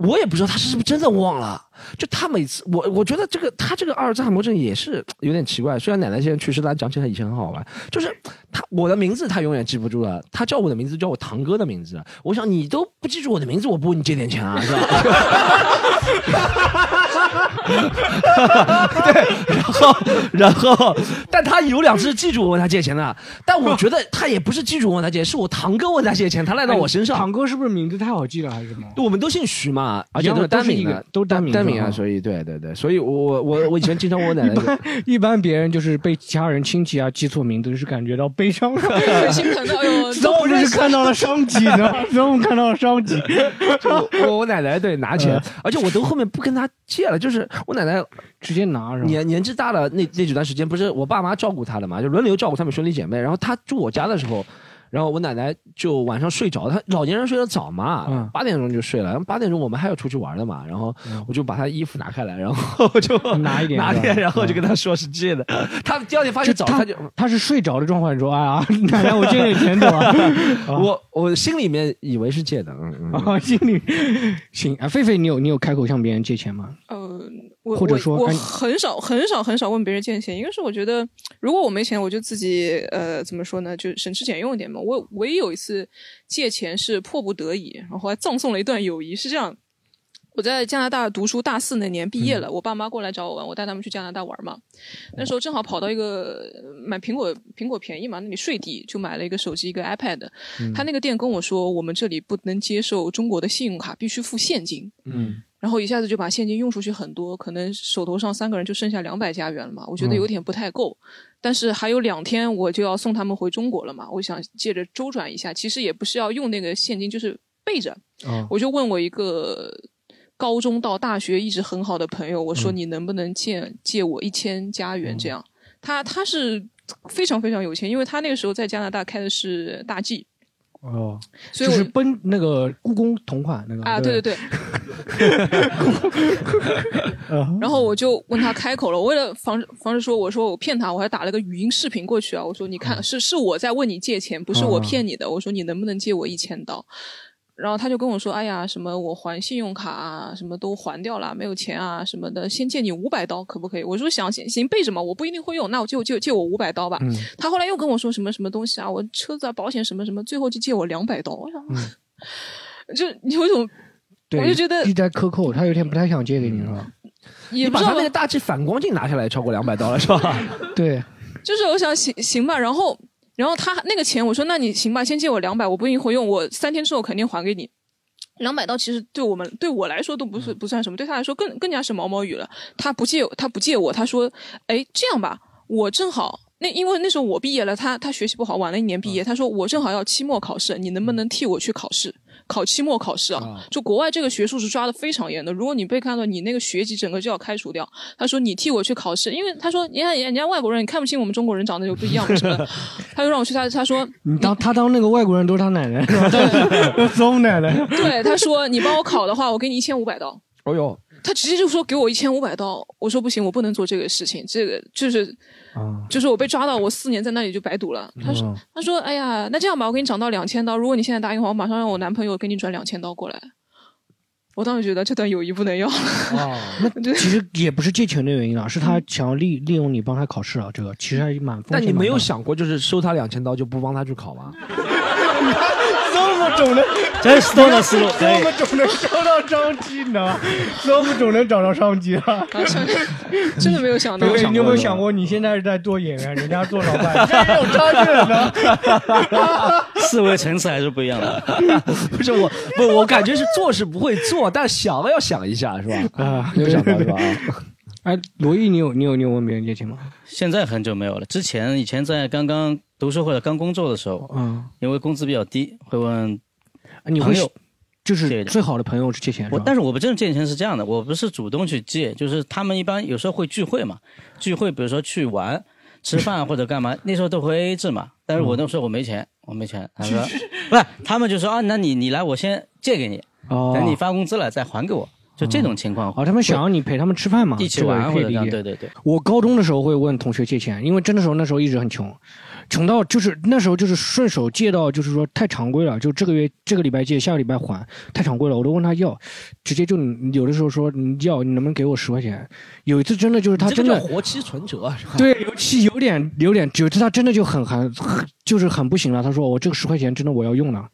我也不知道他是不是真的忘了，就他每次我我觉得这个他这个阿尔兹海默症也是有点奇怪。虽然奶奶现在去世了，但讲起来以前很好玩。就是他我的名字他永远记不住了，他叫我的名字叫我堂哥的名字。我想你都不记住我的名字，我不问你借点钱啊，是吧？对，然后然后，但他有两次记住我问他借钱的，但我觉得他也不是记住我问他借，是我堂哥问他借钱，他赖到我身上。堂哥是不是名字太好记了，还是什么？我们都姓徐嘛，而且都是单名都是单名单名啊，所以对对对，所以我我我我以前经常问我奶奶一般一般别人就是被家人亲戚啊记错名字，是感觉到悲伤，很 心疼的。哎呦，都不是看到了商机呢，都看到了商机。就我我我奶奶对拿钱，而且我都后面不跟他借了，就是我奶奶直接拿是吧？年年纪大了那那几段时间，不是我爸妈照顾她的嘛，就轮流照顾他们兄弟姐妹，然后她住我家的时候。然后我奶奶就晚上睡着，她老年人睡得早嘛嗯，八点钟就睡了。然后八点钟我们还要出去玩的嘛，然后嗯我就把她衣服拿开来，然后就 拿一点拿点，然后就跟她说是借的。她第二天发现早，她就她是睡着的状况，说哎呀，奶奶我借点钱走啊。我 我心里面以为是借的，嗯嗯。啊，心里行啊，狒狒，你有你有开口向别人借钱吗？呃，我或者我我很少很少很少问别人借钱，一个是我觉得如果我没钱，我就自己呃怎么说呢，就省吃俭用一点嘛。我唯一有一次借钱是迫不得已，然后还葬送了一段友谊。是这样，我在加拿大读书，大四那年毕业了，我爸妈过来找我玩，我带他们去加拿大玩嘛。那时候正好跑到一个呃买苹果，苹果便宜嘛，那里税低，就买了一个手机，一个 iPad。他那个店跟我说，我们这里不能接受中国的信用卡，必须付现金。嗯然后一下子就把现金用出去很多，可能手头上三个人就剩下两百加元了嘛，我觉得有点不太够。但是还有两天我就要送他们回中国了嘛，我想借着周转一下，其实也不是要用那个现金，就是备着。啊，我就问我一个高中到大学一直很好的朋友，我嗯说你能不能借借我一千加元这样？他他是非常非常有钱，因为他那个时候在加拿大开的是大 G，哦，所以是奔那个故宫同款那个啊，对对对 然后我就问他开口了，我为了防止防止说我说我骗他，我还打了个语音视频过去啊。我说你看是是我在问你借钱，不是我骗你的。我说你能不能借我一千刀？然后他就跟我说，哎呀，什么我还信用卡啊，什么都还掉了，没有钱啊什么的，先借你五百刀可不可以？我说想行行备着嘛，我不一定会用，那我就就借我五百刀吧。嗯他后来又跟我说什么什么东西啊，我车子啊保险什么什么，最后就借我两百刀。我想，就有一种对，我就觉得一直在克扣，他有点不太想借给你是吧？也不知道你把他那个大 G 反光镜拿下来，超过两百刀了是吧？对，就是我想行行吧，然后然后他那个钱，我说那你行吧，先借我两百，我不一定会用，我三天之后肯定还给你。两百刀其实对我们对我来说都不是不算什么，对他来说更更加是毛毛雨了。他不借他不借我，他说，哎，这样吧，我正好那因为那时候我毕业了，他他学习不好，晚了一年毕业。他说我正好要期末考试，你能不能替我去考试？考期末考试啊，就国外这个学术是抓的非常严的。如果你被看到，你那个学籍整个就要开除掉。他说你替我去考试，因为他说你看人家外国人，你看不清我们中国人长得就不一样什么的。他就让我去他他说 你当他当那个外国人都是他奶奶，松奶奶。对，他说你帮我考的话，我给你一千五百刀。哦呦，他直接就说给我一千五百刀，我说不行，我不能做这个事情，这个就是。就是我被抓到，我四年在那里就白读了。他说：“他说，哎呀，那这样吧，我给你涨到两千刀。如果你现在答应的话，我马上让我男朋友给你转两千刀过来。”我当时觉得这段友谊不能要。了，那其实也不是借钱的原因啊，是他想要利利用你帮他考试啊。这个其实还蛮……但你没有想过，就是收他两千刀就不帮他去考吗？这么种的，这是多的思路，多么种能找到商机，你知道吗？这么总能找到商机啊！真的没有想到。对，你有没有想过，你现在是在做演员，人家做老板，这有差距呢？思维层次还是不一样的。不是我，不，我感觉是做是不会做，但想了要想一下，是吧？啊，没有想到是吧？哎，罗毅，你有你有你有问别人借钱吗？现在很久没有了。之前以前在刚刚读书或者刚工作的时候，嗯，因为工资比较低，会问你会就是最好的朋友去借钱。我但是我不真正借钱是这样的，我不是主动去借，就是他们一般有时候会聚会嘛，聚会比如说去玩、吃饭或者干嘛，那时候都会 A A 制嘛。但是我那时候我没钱，我没钱。他 说不是，他们就说啊，那你你来，我先借给你，等你发工资了再还给我。就这种情况，哦，他们想要你陪他们吃饭嘛，一起玩或者对对对。我高中的时候会问同学借钱，因为真的时候那时候一直很穷，穷到就是那时候就是顺手借到，就是说太常规了，就这个月这个礼拜借，下个礼拜还，太常规了，我都问他要，直接就有的时候说你要，你能不能给我十块钱？有一次真的就是他真的活期存折，对，尤其有点有点，有一次他真的就很很就是很不行了，他说我这个十块钱真的我要用了。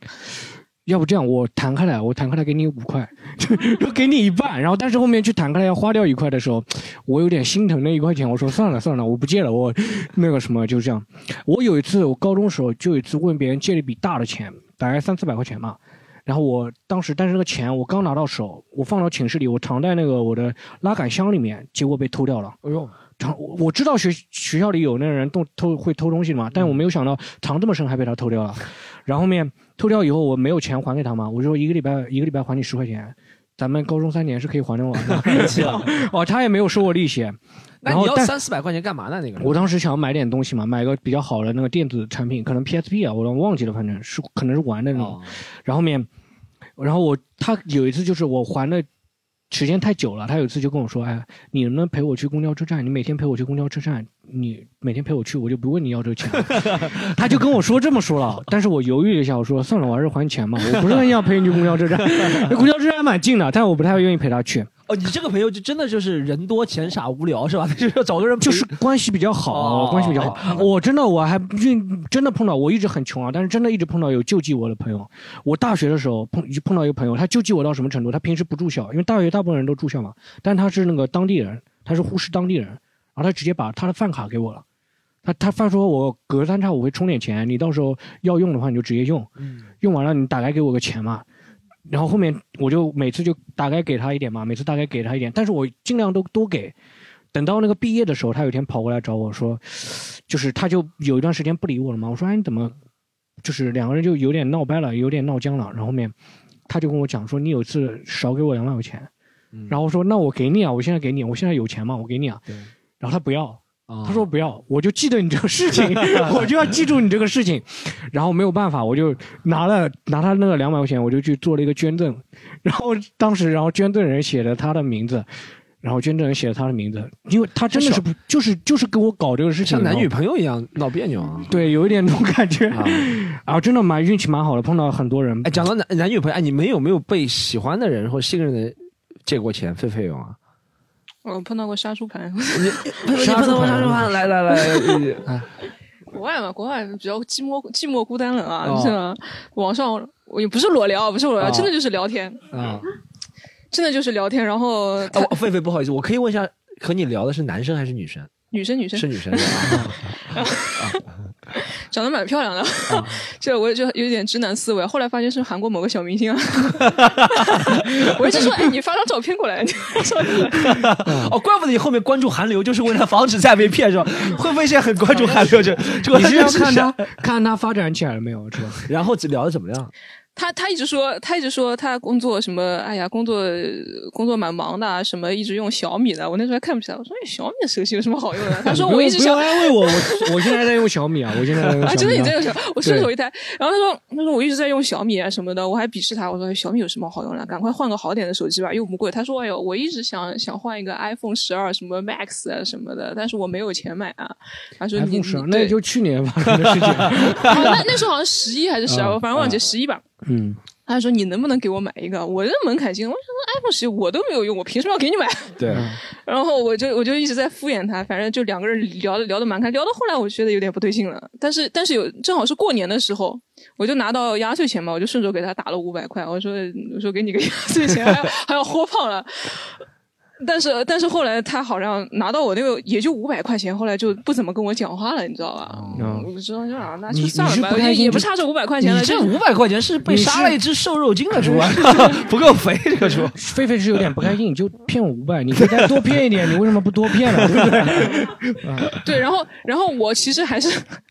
要不这样，我弹开来，我弹开来给你五块，就 给你一半。然后，但是后面去弹开来要花掉一块的时候，我有点心疼那一块钱。我说算了算了，我不借了。我那个什么就这样。我有一次，我高中时候就有一次问别人借了一笔大的钱，大概三四百块钱嘛。然后我当时，但是那个钱我刚拿到手，我放到寝室里，我藏在那个我的拉杆箱里面，结果被偷掉了。哎呦，藏我我知道学学校里有那个人动偷会偷东西嘛，但我没有想到藏这么深还被他偷掉了。然后后面。偷掉以后我没有钱还给他嘛，我就说一个礼拜一个礼拜还你十块钱，咱们高中三年是可以还的完的。哦，他也没有收我利息。那你要三四百块钱干嘛呢？那个？我当时想要买点东西嘛，买个比较好的那个电子产品，可能 PSP 啊，我都忘记了，反正是可能是玩的那种。然后面，然后我他有一次就是我还的时间太久了，他有一次就跟我说：“哎，你能不能陪我去公交车站？你每天陪我去公交车站。”你每天陪我去，我就不问你要这个钱。他就跟我说这么说了，但是我犹豫了一下，我说算了，我还是还钱吧。我不是很想陪你去公交车站，公交车站还蛮近的，但是我不太愿意陪他去。哦，你这个朋友就真的就是人多钱少无聊是吧？就是要找个人，就是关系比较好，关系比较好。我真的我还运真的碰到，我一直很穷啊，但是真的一直碰到有救济我的朋友。我大学的时候碰碰到一个朋友，他救济我到什么程度？他平时不住校，因为大学大部分人都住校嘛，但他是那个当地人，他是呼市当地人。然后他直接把他的饭卡给我了，他他饭说我隔三差五会充点钱，你到时候要用的话你就直接用，用完了你打来给我个钱嘛。然后后面我就每次就大概给他一点嘛，每次大概给他一点，但是我尽量都多给。等到那个毕业的时候，他有一天跑过来找我说，就是他就有一段时间不理我了嘛。我说哎你怎么，就是两个人就有点闹掰了，有点闹僵了。然后后面他就跟我讲说你有一次少给我两万块钱，然后我说那我给你啊，我现在给你，我现在有钱嘛，我给你啊。然后他不要，他说不要，我就记得你这个事情，我就要记住你这个事情。然后没有办法，我就拿了拿他那个两百块钱，我就去做了一个捐赠。然后当时，然后捐赠人写了他的名字，然后捐赠人写了他的名字，因为他真的是不就是就是给我搞这个事情，像男女朋友一样闹别扭啊。对，有一点那种感觉。然 后真的蛮运气蛮好的，碰到很多人。哎，讲到男男女朋友，哎，你们有没有被喜欢的人或信任的人借过钱费费用啊？我碰到过杀猪盘，你 碰到过杀猪盘？来来来，国外嘛，国外比较寂寞寂寞孤单冷啊，是吧？网上我也不是裸聊，不是裸聊，真的就是聊天啊，真的就是聊天。然后，狒狒不好意思，我可以问一下，和你聊的是男生还是女生？女生，女生是女生。长得蛮漂亮的，这我就有点直男思维。后来发现是韩国某个小明星啊，我一直说，哎，你发张照片过来，你说哦，怪不得你后面关注韩流，就是为了防止再被骗，是吧？会不会现在很关注韩流？这这你是要看他他看他发展起来了没有，是吧？然后聊的怎么样？他他一直说，他一直说他工作什么，哎呀，工作工作蛮忙的啊，什么一直用小米的。我那时候还看不起来，我说、哎、小米的手机有什么好用的？他说我一直想用安慰我，我我现在在用小米啊，我现在在用小米、啊，真的你在用小，我顺手一台。然后他说，他说我一直在用小米啊什么的，我还鄙视他，我说小米有什么好用的？赶快换个好点的手机吧，又不贵。他说，哎呦，我一直想想换一个 iPhone 十二什么 Max 啊什么的，但是我没有钱买啊。他说你 iPhone 十二，你对那也就去年发生的事情。啊 那那时候好像十一还是十二、啊我反正忘记十一吧。嗯，他说：“你能不能给我买一个？我这门槛金，我想说 iPhone 十一我都没有用，我凭什么要给你买？”对，然后我就我就一直在敷衍他，反正就两个人聊的聊的蛮开，聊到后来我觉得有点不对劲了。但是但是有正好是过年的时候，我就拿到压岁钱嘛，我就顺手给他打了五百块，我说我说给你个压岁钱，还要还要豁胖了。但是但是后来他好像拿到我那个也就五百块钱，后来就不怎么跟我讲话了，你知道吧？我就知道就啊，那就算了吧，也也不差这五百块钱了。这就五百块钱是被杀了一只瘦肉精的猪啊，不够肥这个猪。狒狒是有点不开心，你就骗我五百，你可以再多骗一点，你为什么不多骗呢？对不对？对，然后然后我其实还是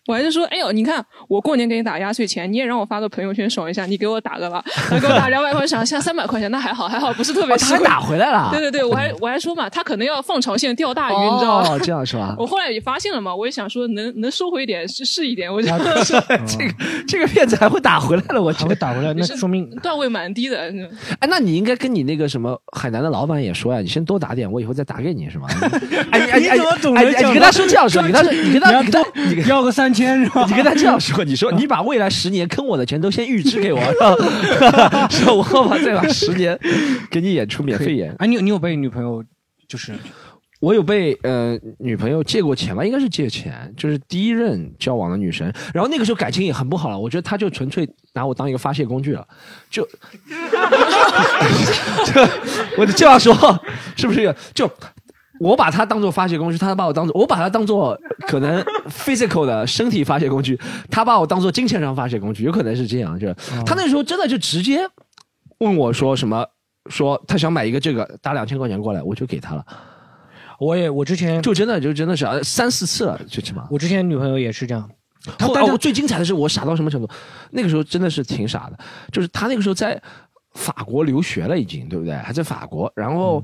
我还是说，哎呦，你看我过年给你打压岁钱，你也让我发个朋友圈爽一下，你给我打个吧，他给我打两百块钱，像三百块钱，那还好还好，不是特别他还打回来了对对对，我还我还说嘛，他可能要放长线钓大鱼，你知道吗？哦这样是吧我后来也发现了嘛，我也想说能能收回一点是是一点，我就 这个这个骗子还会打回来了，我去，会打回来，那说明段位蛮低的。哎，那你应该跟你那个什么海南的老板也说呀，你先多打点，我以后再打给你是吗？哎哎哎你怎么懂哎你跟他说这样说，你跟他说，你跟他，你跟他，你跟要个三千是吧？你跟他这样说，你说 你把未来十年坑我的钱都先预支给我，然 后说我把再把十年给你演出免费演。哎，你有你有被女朋友就是我有被呃女朋友借过钱吧，应该是借钱，就是第一任交往的女神，然后那个时候感情也很不好了，我觉得她就纯粹拿我当一个发泄工具了，就，这我这样说是不是就？我把它当做发泄工具，他把我当做我把它当做可能 physical 的身体发泄工具，他把我当做金钱上发泄工具，有可能是这样。就他那时候真的就直接问我说什么，说他想买一个这个，打两千块钱过来，我就给他了。我也我之前就真的就真的是啊三四次了，最起码。我之前女朋友也是这样，后来我最精彩的是我傻到什么程度？那个时候真的是挺傻的，就是他那个时候在法国留学了，已经对不对？还在法国，然后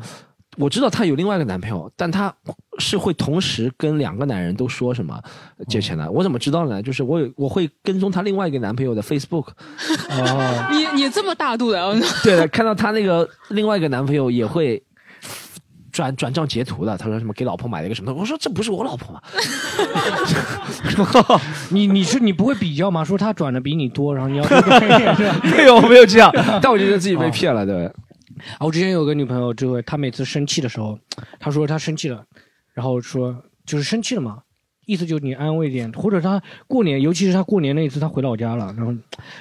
我知道她有另外一个男朋友，但她是会同时跟两个男人都说什么借钱的。我怎么知道呢？就是我有我会跟踪她另外一个男朋友的 Facebook，哦，你你这么大度的，我 对的，看到她那个另外一个男朋友也会。转转账截图的，他说什么给老婆买了一个什么？我说这不是我老婆吗？你你是你不会比较吗？说他转的比你多，然后你要？没有没有这样，但我觉得自己被骗了，对。啊，我之前有个女朋友，就会她每次生气的时候，她说她生气了，然后说就是生气了嘛，意思就是你安慰点，或者她过年，尤其是她过年那一次，她回老家了，然后，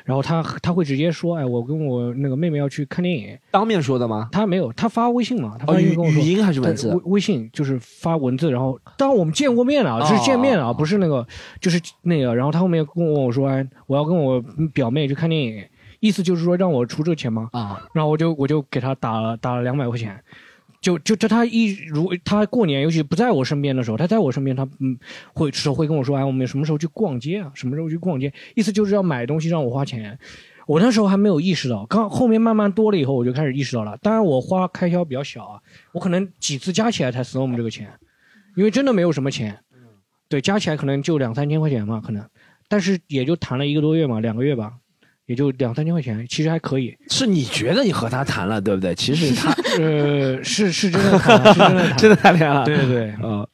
然后她她会直接说，哎，我跟我那个妹妹要去看电影，当面说的吗？她没有，她发微信嘛，她发哦微信跟我说，语语音还是文字微微信就是发文字，然后当然我们见过面了，就是见面了，不是那个就是那个，然后她后面跟我我说，哎，我要跟我表妹去看电影。意思就是说让我出这个钱吗？啊，然后我就我就给他打了打了两百块钱，就就就他一如他过年，尤其不在我身边的时候，他在我身边，他嗯会时候会跟我说，哎，我们什么时候去逛街啊？什么时候去逛街？意思就是要买东西让我花钱。我那时候还没有意识到，刚后面慢慢多了以后，我就开始意识到了。当然我花开销比较小啊，我可能几次加起来才 storm 这个钱，因为真的没有什么钱，对，加起来可能就两三千块钱嘛，可能，但是也就谈了一个多月嘛，两个月吧。也就两三千块钱，其实还可以。是你觉得你和他谈了，对不对？其实他呃是是真的谈了，是真的谈，真的谈恋爱了。对对对，呃，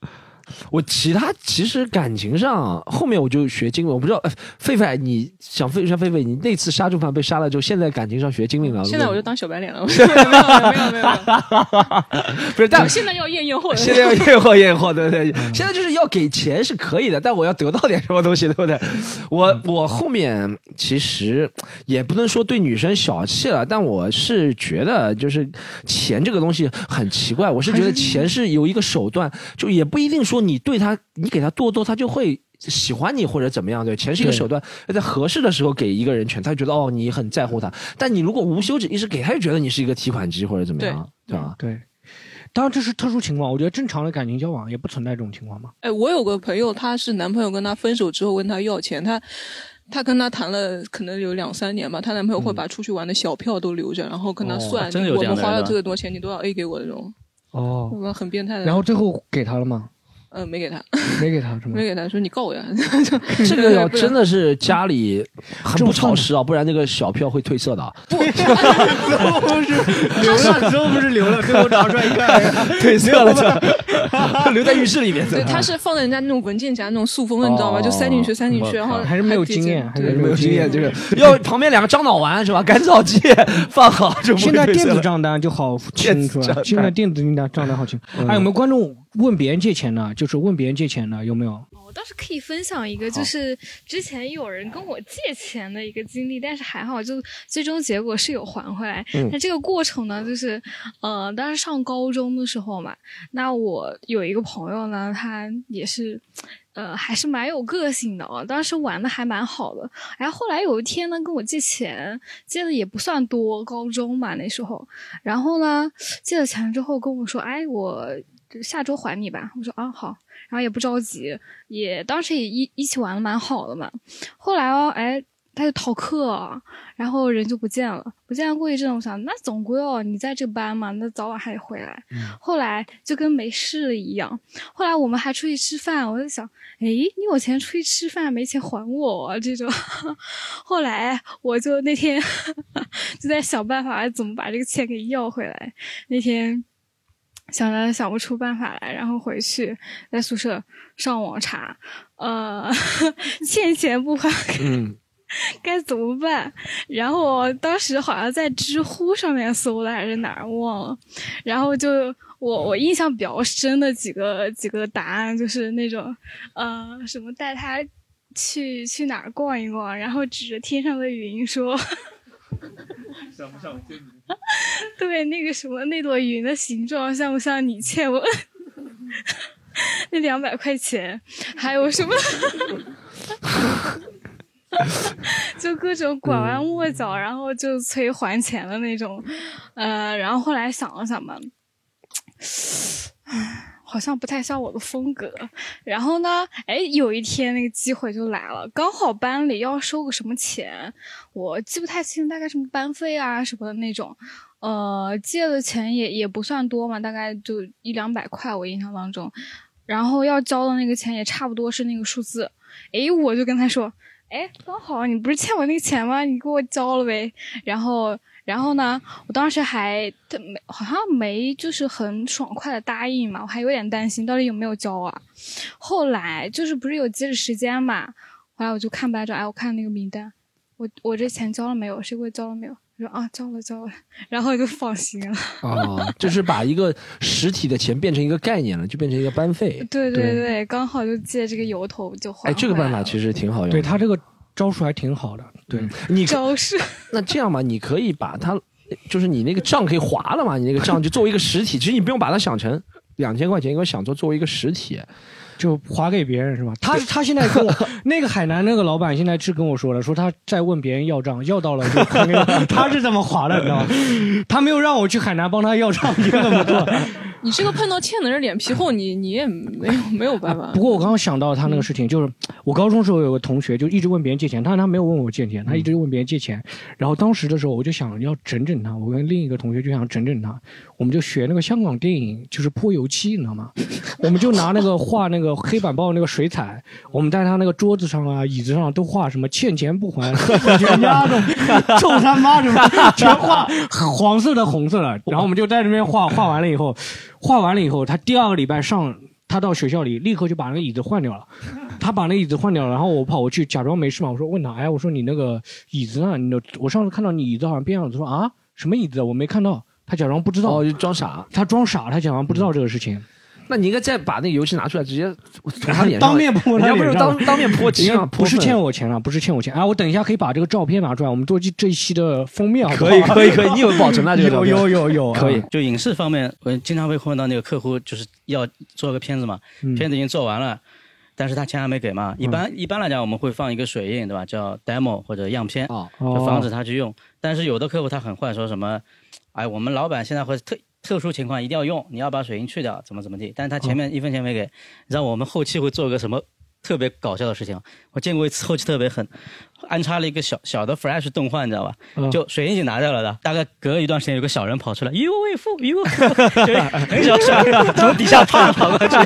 我其他其实感情上后面我就学精明，我不知道，呃狒狒，你想狒像狒狒，你那次杀猪盘被杀了之后，现在感情上学精明了。现在我就当小白脸了，没有没有没有不是，但我现在要验验货，现在要验货验货，对不对？现在就是要给钱是可以的，但我要得到点什么东西，对不对？我我后面其实也不能说对女生小气了，但我是觉得就是钱这个东西很奇怪，我是觉得钱是有一个手段，就也不一定说你对他，你给他多多，他就会喜欢你或者怎么样，对，钱是一个手段，要在合适的时候给一个人权，他就觉得哦你很在乎他。但你如果无休止一直给，他就觉得你是一个提款机或者怎么样，对吧？对，当然这是特殊情况，我觉得正常的感情交往也不存在这种情况嘛。哎，我有个朋友，他是男朋友跟她分手之后问她要钱，她她跟他谈了可能有两三年吧，她男朋友会把出去玩的小票都留着，然后跟她哦算，我们花了这样的人啊这个多钱，你都要 A 给我的这种，哦我们很变态的。然后最后给他了吗？呃没给他，没给他是吗？没给他，说你告我呀。这个要真的是家里很不潮湿啊，不然那个小票会褪色的啊。不 是留了之后不是留了，最后拿出来一看，褪色了，这留在浴室里面。对，他是放在人家那种文件夹那种塑封的，你知道吗？就塞进去，塞进去，然后还是没有经验，还是没有经验，这这个要旁边两个樟脑丸是吧？干燥剂放好就现在电子账单就好清楚了，现在电子账单账单好清。嗯还有没有观众问别人借钱呢？就是问别人借钱呢有没有？我倒是可以分享一个，就是之前有人跟我借钱的一个经历，但是还好，就最终结果是有还回来。嗯那这个过程呢，就是呃，当时上高中的时候嘛，那我有一个朋友呢，他也是。呃，还是蛮有个性的哦。当时玩的还蛮好的，然后后来有一天呢，跟我借钱，借的也不算多，高中嘛那时候。然后呢，借了钱之后跟我说：“哎，我下周还你吧。”我说：“啊，好。”然后也不着急，也当时也一一起玩的蛮好的嘛。后来哦，哎，他就逃课，然后人就不见了。不见了过一阵，我想那总归哦，你在这班嘛，那早晚还得回来。后来就跟没事了一样。后来我们还出去吃饭，我就想，哎，你有钱出去吃饭，没钱还我、啊、这种。后来我就那天 就在想办法怎么把这个钱给要回来。那天。想着想不出办法来，然后回去在宿舍上网查，呃，欠钱不还，嗯，该怎么办？然后我当时好像在知乎上面搜的还是哪儿忘了，然后就我我印象比较深的几个几个答案就是那种，呃，什么带他去去哪儿逛一逛，然后指着天上的云说。想不像天 对，那个什么，那朵云的形状像不像你欠我那两百块钱？还有什么？就各种拐弯抹角，然后就催还钱的那种。呃，然后后来想了想嘛，好像不太像我的风格。然后呢，哎，有一天那个机会就来了，刚好班里要收个什么钱，我记不太清，大概什么班费啊什么的那种。呃，借的钱也也不算多嘛，大概就一两百块，我印象当中。然后要交的那个钱也差不多是那个数字。诶，我就跟他说，哎，刚好你不是欠我那个钱吗？你给我交了呗。然后，然后呢，我当时还他没好像没就是很爽快的答应嘛，我还有点担心到底有没有交啊。后来就是不是有截止时间嘛，后来我就看班长，哎，我看那个名单，我我这钱交了没有？谁给我交了没有？我说啊，交了交了，然后就放心了。啊，就是把一个实体的钱变成一个概念了，就变成一个班费。对对对，刚好就借这个由头就还哎，这个办法其实挺好用的。对他这个招数还挺好的。对，你招式。那这样吧，你可以把它，就是你那个账可以划了嘛，你那个账就作为一个实体，其实你不用把它想成两千块钱，因为想做作为一个实体。就划给别人是吧？他他现在跟我 那个海南那个老板现在是跟我说了，说他在问别人要账，要到了就还给我他是怎么划的，你知道吗？他没有让我去海南帮他要账，你怎么做？你这个碰到欠的人脸皮厚，你你也没有没有办法。不过我刚刚想到他那个事情，就是我高中时候有个同学就一直问别人借钱，但是他没有问我借钱，他一直问别人借钱。然后当时的时候我就想要整整他，我跟另一个同学就想整整他，我们就学那个香港电影，就是泼油漆，你知道吗？我们就拿那个画那个黑板报那个水彩，我们在他那个桌子上啊、椅子上都画什么欠钱不还、全家的臭他妈什么，全画黄色的、红色的。然后我们就在那边画，画完了以后，画完了以后，他第二个礼拜上。他到学校里立刻就把那个椅子换掉了，他把那椅子换掉了，然后我跑过去假装没事嘛，我说问他，哎，我说你那个椅子呢？你的我上次看到你椅子好像变样子，说啊什么椅子？我没看到，他假装不知道，哦，就装傻，他装傻，他假装不知道这个事情。那你应该再把那个油漆拿出来，直接 涂他脸上，当面泼他人家不是当当面泼漆人家吗？不是欠我钱了，不是欠我钱。哎，我等一下可以把这个照片拿出来，我们做这这一期的封面，好不好？可以可以可以你有保存了这个照片有 有有有，可以啊。就影视方面，我经常会碰到那个客户，就是要做个片子嘛，嗯片子已经做完了，但是他钱还没给嘛。一般、一般来讲，我们会放一个水印，对吧？叫 demo 或者样片，就防止他去用。但是有的客户他很坏，说什么，哎，我们老板现在会特特殊情况一定要用，你要把水印去掉，怎么怎么地。但是他前面一分钱没给，你知道我们后期会做个什么特别搞笑的事情？我见过一次后期特别狠，安插了一个小小的 Flash 动画，你知道吧？嗯就水印已经拿掉了的，大概隔一段时间有个小人跑出来，于为父，于为父，就是很小小人从底下啪跑过去，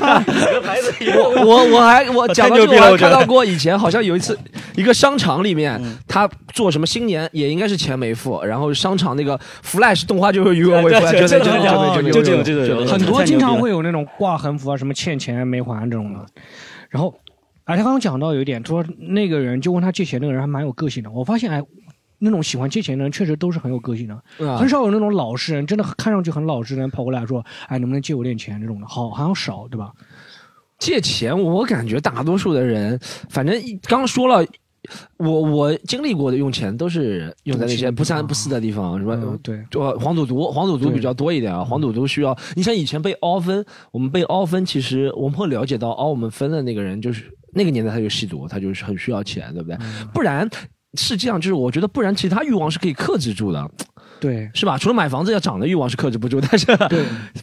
我我我还我讲到这个，我看到过以前好像有一次一个商场里面，他做什么新年也应该是钱没付，然后商场那个 Flash 动画就是余额未付，对对真的真的真的就这种就这种很多经常会有那种挂横幅啊，什么欠钱没还这种的。然后，哎，他刚刚讲到有一点，说那个人就问他借钱，那个人还蛮有个性的。我发现，哎，那种喜欢借钱的人确实都是很有个性的，啊很少有那种老实人，真的看上去很老实的人跑过来说，哎，能不能借我点钱这种的，好好像少，对吧？借钱，我感觉大多数的人，反正一刚说了。我我经历过的用钱都是用在那些不三不四的地方，什么、嗯对，就黄赌毒，黄赌毒比较多一点啊。黄赌毒需要，你像以前被凹分，我们被凹分，其实我们会了解到凹我们分的那个人，就是那个年代他就吸毒，他就是很需要钱，对不对？嗯不然是这样，就是我觉得不然其他欲望是可以克制住的。对，是吧？除了买房子要涨的欲望是克制不住，但是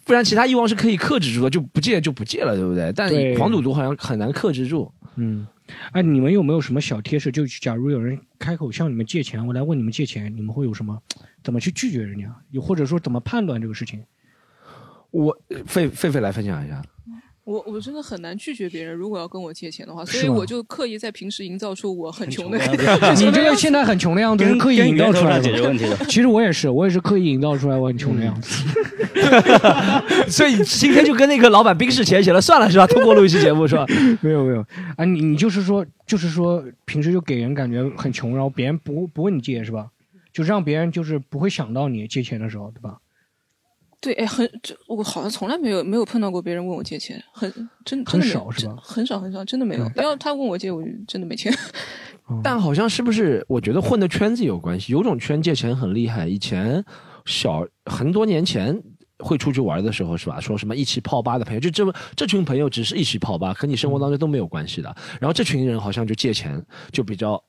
不然其他欲望是可以克制住的，就不借就不借了，对不对？但对黄赌毒好像很难克制住。嗯，哎，你们有没有什么小贴士？就假如有人开口向你们借钱，我来问你们借钱，你们会有什么？怎么去拒绝人家？又或者说怎么判断这个事情？我狒狒狒来分享一下。我我真的很难拒绝别人，如果要跟我借钱的话，所以我就刻意在平时营造出我很穷的样子 你这个现在很穷的样子是刻意营造出来解决问题的其实我也是，我也是刻意营造出来我很穷的样子。所以今天就跟那个老板冰释前嫌了，算了是吧？通过录一期节目是吧？没有没有啊，你你就是说就是说平时就给人感觉很穷，然后别人不不问你借是吧？就让别人就是不会想到你借钱的时候，对吧？对，哎，很这我好像从来没有没有碰到过别人问我借钱，很真真很的没有少是吧很少很少，真的没有。要他问我借，我就真的没钱。但好像是不是？我觉得混的圈子有关系。有种圈借钱很厉害，以前小很多年前会出去玩的时候是吧？说什么一起泡吧的朋友，就这么这群朋友只是一起泡吧，和你生活当中都没有关系的。然后这群人好像就借钱就比较。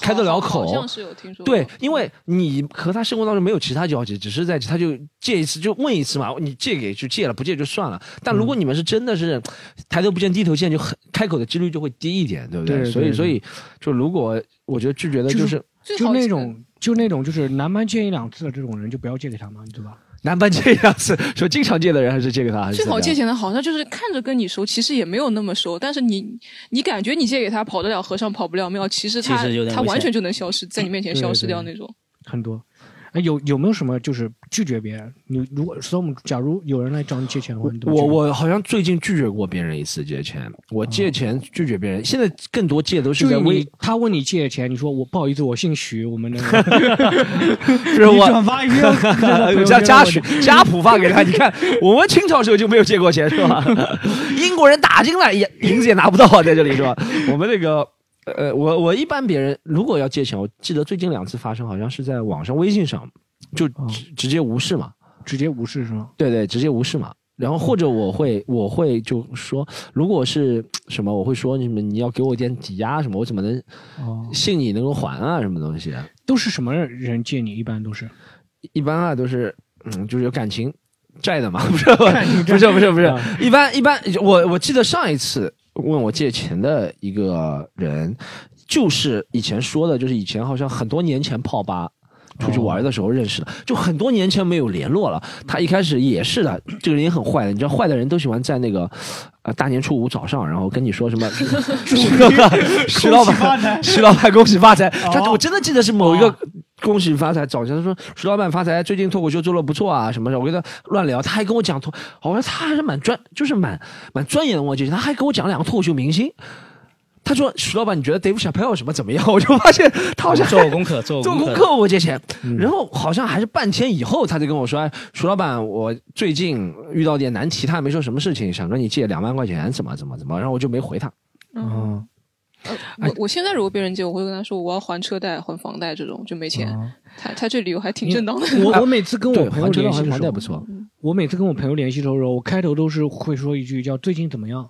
开得了口，好像是有听说过对，因为你和他生活当中没有其他交集，只是在他就借一次就问一次嘛，你借给就借了，不借就算了。但如果你们是真的是抬头不见低头见，就很开口的几率就会低一点，对不对所以所以就如果我觉得拒绝的就是就那种就那种就是南蛮借一两次的这种人，就不要借给他嘛，对吧？南蛮借一两次，说经常借的人还是借给他，最好借钱的，好像就是看着跟你熟，其实也没有那么熟，但是你你感觉你借给他跑得了和尚跑不了庙，其实他他完全就能消失在你面前消失掉那种。很多。哎，有有没有什么就是拒绝别人？你如果 storm，假如有人来找你借钱的话，你怎么拒绝我我好像最近拒绝过别人一次借钱，我借钱拒绝别人，现在更多借都是就在微他问你借钱，你说我不好意思，我姓徐，我们 的不是我你转发一个 家家属家谱发给他，你看我们清朝时候就没有借过钱是吧？英国人打进来也银子也拿不到在这里是吧？我们那个。呃，我我一般别人如果要借钱，我记得最近两次发生，好像是在网上微信上，就直直接无视嘛，直接无视是吗？对对，直接无视嘛。然后或者我会我会就说，如果是什么，我会说你们你要给我点抵押什么，我怎么能哦信你能够还啊？什么东西？都是什么人借你？一般都是一般啊，都是嗯，就是有感情债的嘛，不是不是不是不是啊，一般一般，我我记得上一次问我借钱的一个人，就是以前说的，就是以前好像很多年前泡吧。出去玩的时候认识的，就很多年前没有联络了。他一开始也是的，这个人也很坏的。你知道，坏的人都喜欢在那个呃大年初五早上，然后跟你说什么徐老板，徐老板恭喜发财。他我真的记得是某一个恭喜发财，早上说徐老板发财，最近脱口秀做的不错啊，什么的。我跟他乱聊，他还跟我讲脱，好像他还是蛮专，就是蛮蛮钻研的。我姐姐，他还跟我讲两个脱口秀明星。他说：“徐老板，你觉得 Dave Chappelle 什么怎么样？” 我就发现他好像做功课做功课做功课，我借钱。然后好像还是半天以后，他就跟我说：“哎，徐老板，我最近遇到点难题，他也没说什么事情，想跟你借两万块钱，怎么怎么怎么。”然后我就没回他。嗯，呃，我我现在如果被人借，我会跟他说我要还车贷、还房贷这种，就没钱。他他这理由还挺正当的。我我每次跟我朋友联系的时候，房贷不错。我每次跟我朋友联系的时候，我开头都是会说一句叫“最近怎么样”，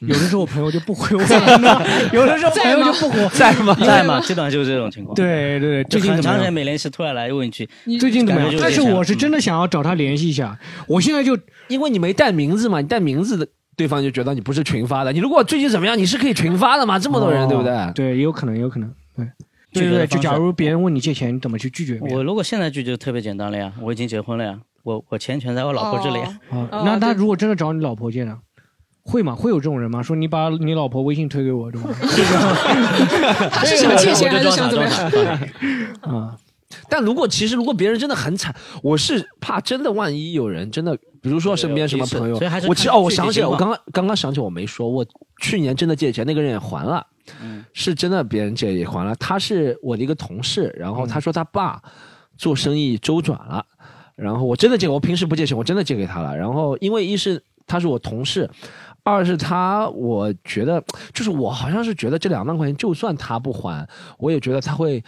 有的时候我朋友就不回我 了，有的时候朋友就不回，在吗？在吗？基本上就是这种情况。对对对，就很长时最近怎么样间没联系，突然来问一句，最近怎么样但是我是真的想要找他联系一下，我现在就因为你没带名字嘛，你带名字的，对方就觉得你不是群发的。你如果最近怎么样，你是可以群发的嘛，这么多人，对不对？哦对，也有可能，有可能，对。对对对，就假如别人问你借钱，你怎么去拒绝？我如果现在拒绝特别简单了呀，我已经结婚了呀，我我钱全在我老婆这里呀。啊，那他如果真的找你老婆借呢？会吗？会有这种人吗？说你把你老婆微信推给我，对吧？他是想借钱还是想怎么样？啊，但如果其实如果别人真的很惨，我是怕真的万一有人真的，比如说身边什么朋友所以还是，我其实哦，我想起来，我刚刚刚刚想起我没说，我去年真的借钱，那个人也还了，嗯。是真的别人借也还了，他是我的一个同事，然后他说他爸做生意周转了，然后我真的借，我平时不借钱，我真的借给他了，然后因为一是他是我同事。二是他，我觉得就是我好像是觉得这两万块钱，就算他不还，我也觉得他会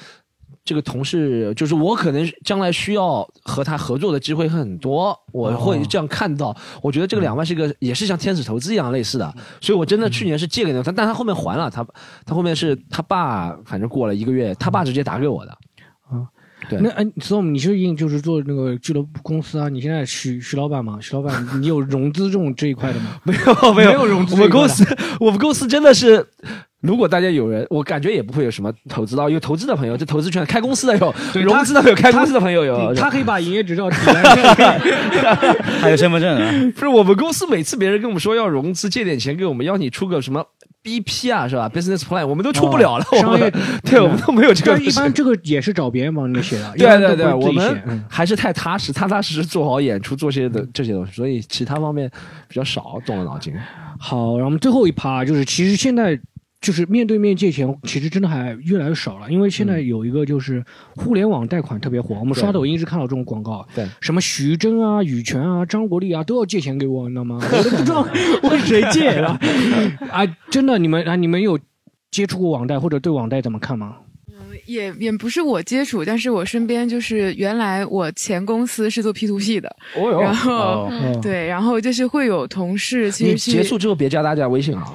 这个同事，就是我可能将来需要和他合作的机会很多，我会这样看到。我觉得这个两万是一个，也是像天使投资一样类似的，所以我真的去年是借给他，但他后面还了，他他后面是他爸，反正过了一个月，他爸直接打给我的。啊，对那哎，storm，你是应就是做那个俱乐部公司啊？你现在徐徐老板吗？徐老板，你有融资这种这一块的吗？没有没有没有融资我们公司我们公司真的是。如果大家有人，我感觉也不会有什么投资到，有投资的朋友，就投资圈开公司的有，融资的有，开公司的朋友有，他可以把营业执照。还有身份证啊。不是我们公司每次别人跟我们说要融资借点钱给我们，要你出个什么 BP 啊，是吧？Business Plan，我们都出不了了。我们哦商业对我们都没有这个一般这个也是找别人帮你写的。一对对对，我们还是太踏实，踏踏实实做好演出，做些的这些东西，所以其他方面比较少动了脑筋。好，然后我们最后一趴就是，其实现在就是面对面借钱，其实真的还越来越少了，因为现在有一个就是互联网贷款特别火，我们刷抖音是看到这种广告，对，什么徐峥啊、羽泉啊、张国立啊都要借钱给我，你知道吗？我都不知道 问谁借了！啊，真的，你们啊，你们有接触过网贷或者对网贷怎么看吗？也也不是我接触，但是我身边就是原来我前公司是做 P to P 的，哦然后、哦对，然后就是会有同事其你实结束之后别加大家微信啊。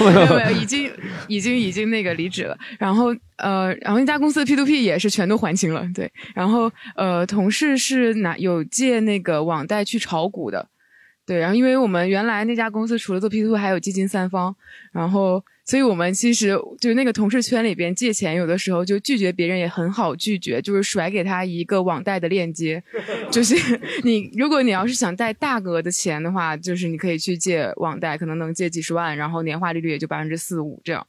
没有 没有，已经已经已经那个离职了。然后呃，然后那家公司的 P to P 也是全都还清了，对。然后呃，同事是拿有借那个网贷去炒股的，对。然后因为我们原来那家公司除了做 P to P 还有基金三方，然后所以我们其实就那个同事圈里边借钱，有的时候就拒绝别人也很好拒绝，就是甩给他一个网贷的链接，就是你如果你要是想贷大额的钱的话，就是你可以去借网贷，可能能借几十万，然后年化利率也就百分之四五这样。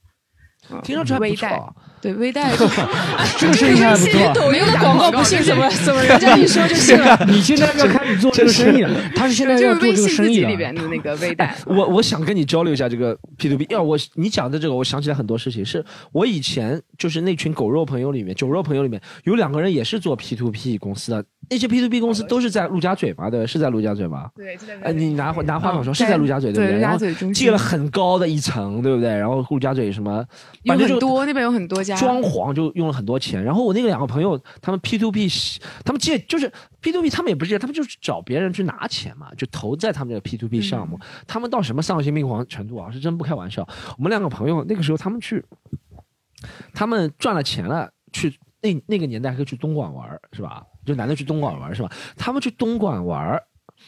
嗯听上去还不微贷错啊，对微贷，这个生意还不错抖音的广告不信怎么怎么人家一说就信了？你现在要开始做这个生意了，他是现在要做这个生意了。里边的那个微贷。我我想跟你交流一下这个 P to P。要我你讲的这个，我想起来很多事情。是我以前就是那群狗肉朋友里面，酒肉朋友里面有两个人也是做 P to P 公司的。那些 P to P 公司都是在陆家嘴嘛，对，是在陆家嘴嘛？对，就在哎，你拿拿话筒说，嗯是在陆家嘴对不对陆然后家嘴中心借了很高的一层，对不对？然后陆家嘴什么，反正就多那边有很多家装潢就用了很多钱。然后我那个两个朋友，他们 P to P，他们借就是 P to P，他们也不是借，他们就是找别人去拿钱嘛，就投在他们这个 P to P 项目。他们到什么丧心病狂程度啊？是真不开玩笑。我们两个朋友那个时候他们去，他们赚了钱了，去那那个年代可以去东莞玩是吧？就男的去东莞玩是吧？他们去东莞玩。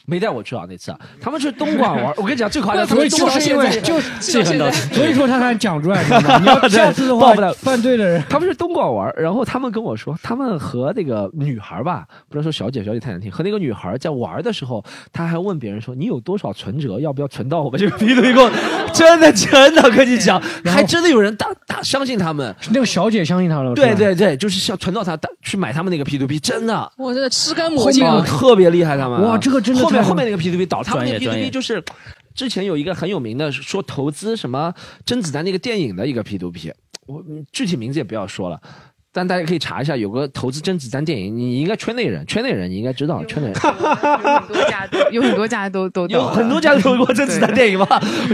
没带我去啊那次啊，他们去东莞玩儿。我跟你讲 最夸张，他所以们东莞就是因为现在就很到所以说他才讲出来？你要下次的话报不了，犯罪的人，他们是东莞玩儿，然后他们跟我说，他们和那个女孩儿吧，不能说小姐，小姐太难听，和那个女孩儿在玩儿的时候，他还问别人说，你有多少存折，要不要存到我？们这个 P to P？真的真的跟你讲，还真的有人大大相信他们，那个小姐相信他了，对对对，就是想存到他去买他们那个 P to P，真的。我这个吃干抹净。特别厉害，他们哇这个真的后面后面那个 P to P 倒，他们那个 P 专 to 业 P 就是之前有一个很有名的说投资什么甄子丹那个电影的一个 P to P，我嗯具体名字也不要说了。但大家可以查一下，有个投资甄子丹电影，你应该圈内人，圈内人你应该知道，圈内人很多家有很多家都都有很多家都都过甄子丹电影嘛，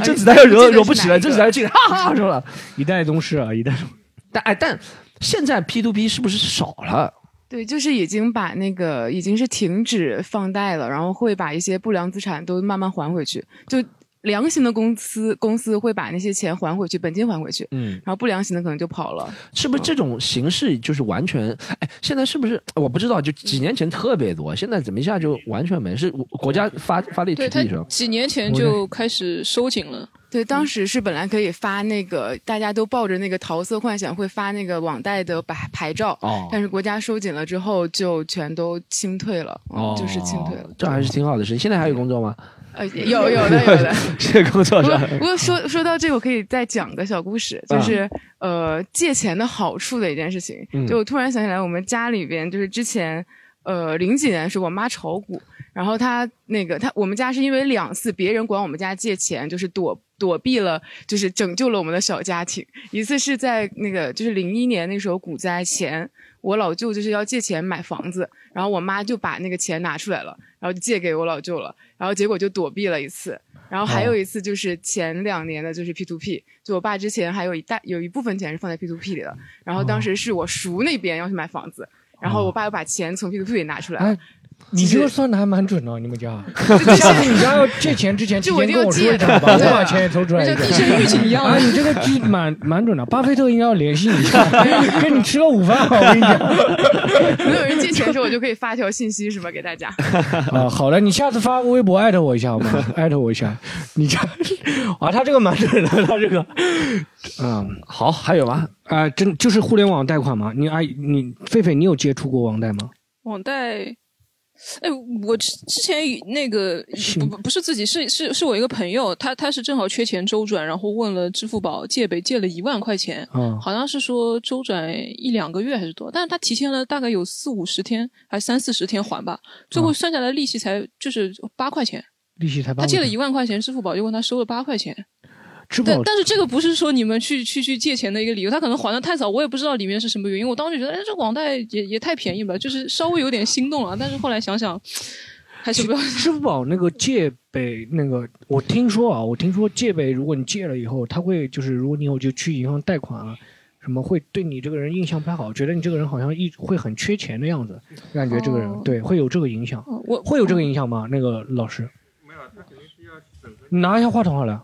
甄子丹要惹惹不起了，甄子丹就进来哈哈说了，一代宗师啊，一代宗师。但哎，但现在 P to P 是不是少了？对，就是已经把那个已经是停止放贷了，然后会把一些不良资产都慢慢还回去。就良心的公司公司会把那些钱还回去，本金还回去，嗯，然后不良心的可能就跑了。是不是这种形式就是完全？哎，现在是不是我不知道？就几年前特别多，现在怎么一下就完全没？是国家发发力对他取缔是吧？几年前就开始收紧了。对，当时是本来可以发那个，大家都抱着那个桃色幻想会发那个网贷的牌牌照，哦但是国家收紧了之后，就全都清退了，嗯就是清退了。这还是挺好的事情。现在还有工作吗？呃，有有的有的。这个 工作是不过不过说说到这个，我可以再讲个小故事，就是、呃借钱的好处的一件事情。嗯就我突然想起来，我们家里边就是之前呃零几年的时候，我妈炒股，然后她那个她我们家是因为两次别人管我们家借钱，就是躲。躲避了，就是拯救了我们的小家庭。一次是在那个就是零一年那时候股灾前，我老舅就是要借钱买房子，然后我妈就把那个钱拿出来了，然后就借给我老舅了，然后结果就躲避了一次。然后还有一次就是前两年的，就是 P to P，就我爸之前还有一大有一部分钱是放在 P to P 里的，然后当时是我叔那边要去买房子，然后我爸又把钱从 P to P 里拿出来你这个算的还蛮准的，你们家。是下次你家要借钱之前，提就我前跟我说就借的一声吧，我对把钱也抽出来一点。就地震预警一样啊，你这个记蛮蛮准的。巴菲特应该要联系你一下，跟你吃个午饭好，我跟你讲。没有人借钱的时候，我就可以发条信息什么给大家。啊，好的，你下次发个微博艾特我一下好吗？艾特我一下。你家啊，他这个蛮准的，他这个，嗯，好，还有吗？啊，真就是互联网贷款吗？你哎，你狒狒，你有接触过网贷吗？网贷，哎，我之之前那个不不不是自己，是是是我一个朋友，他他是正好缺钱周转，然后问了支付宝借呗，借了一万块钱，嗯好像是说周转一两个月还是多，但是他提前了大概有四五十天，还三四十天还吧，最后算下来利息才就是八块钱。利息才八。他借了一万块钱，支付宝就问他收了八块钱。支付宝但但是这个不是说你们去去去借钱的一个理由，他可能还的太早，我也不知道里面是什么原因。我当时觉得，哎，这网贷也也太便宜了，就是稍微有点心动了。但是后来想想，还是不要。支付宝那个借呗，那个我听说啊，我听说借呗，如果你借了以后，他会就是如果你以后就去银行贷款啊，什么会对你这个人印象不太好，觉得你这个人好像一会很缺钱的样子，感觉这个人、哦对会有这个影响。我会有这个影响吗？那个老师，你拿一下话筒好了，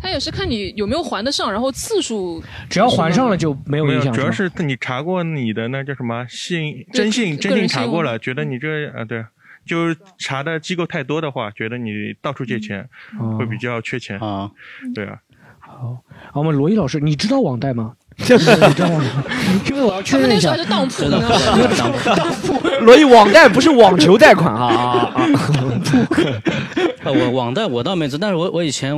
他也是看你有没有还得上，然后次数只要还上了就没有影响。主要是是你查过你的那叫什么信征信，征信查过了，觉得你这啊对，就是查的机构太多的话，觉得你到处借钱哦会比较缺钱啊，对啊。好，我们罗毅老师，你知道网贷吗？你知道吗？因为我要确认一下。他们那时候还是当铺？当铺。罗毅网贷不是网球贷款啊啊啊！呃我网贷我倒没知，但是我我以前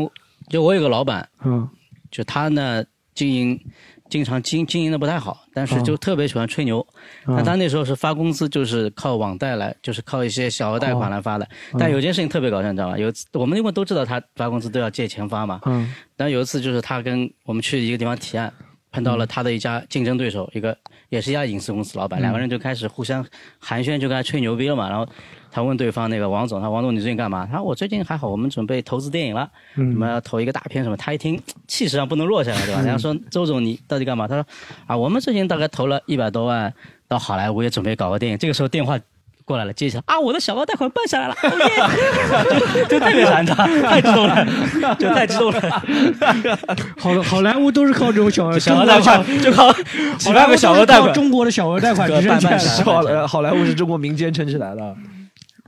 就我有个老板，嗯，就他呢经营经常经经营的不太好，但是就特别喜欢吹牛。嗯那他那时候是发工资就是靠网贷来，就是靠一些小额贷款来发的。但有件事情特别搞笑，你知道吧？有一次我们因为都知道他发工资都要借钱发嘛，嗯但有一次就是他跟我们去一个地方提案，碰到了他的一家竞争对手，一个也是一家影视公司老板，嗯两个人就开始互相寒暄，就跟他吹牛逼了嘛。然后他问对方那个王总，他说王总你最近干嘛？他说我最近还好，我们准备投资电影了，嗯我们要投一个大片什么。他一听气势上不能落下来，对吧？嗯然后说周总你到底干嘛？他说啊我们最近大概投了一百多万到好莱坞，也准备搞个电影。这个时候电话。过来了，接起来啊！我的小额贷款办下来了，就 就特别燃的，太激动了，就太激动了。好好莱坞都是靠这种小额小额贷款，就靠几万个小额贷款。中国的小额贷款支撑起来的。好莱好莱坞是中国民间撑起来的。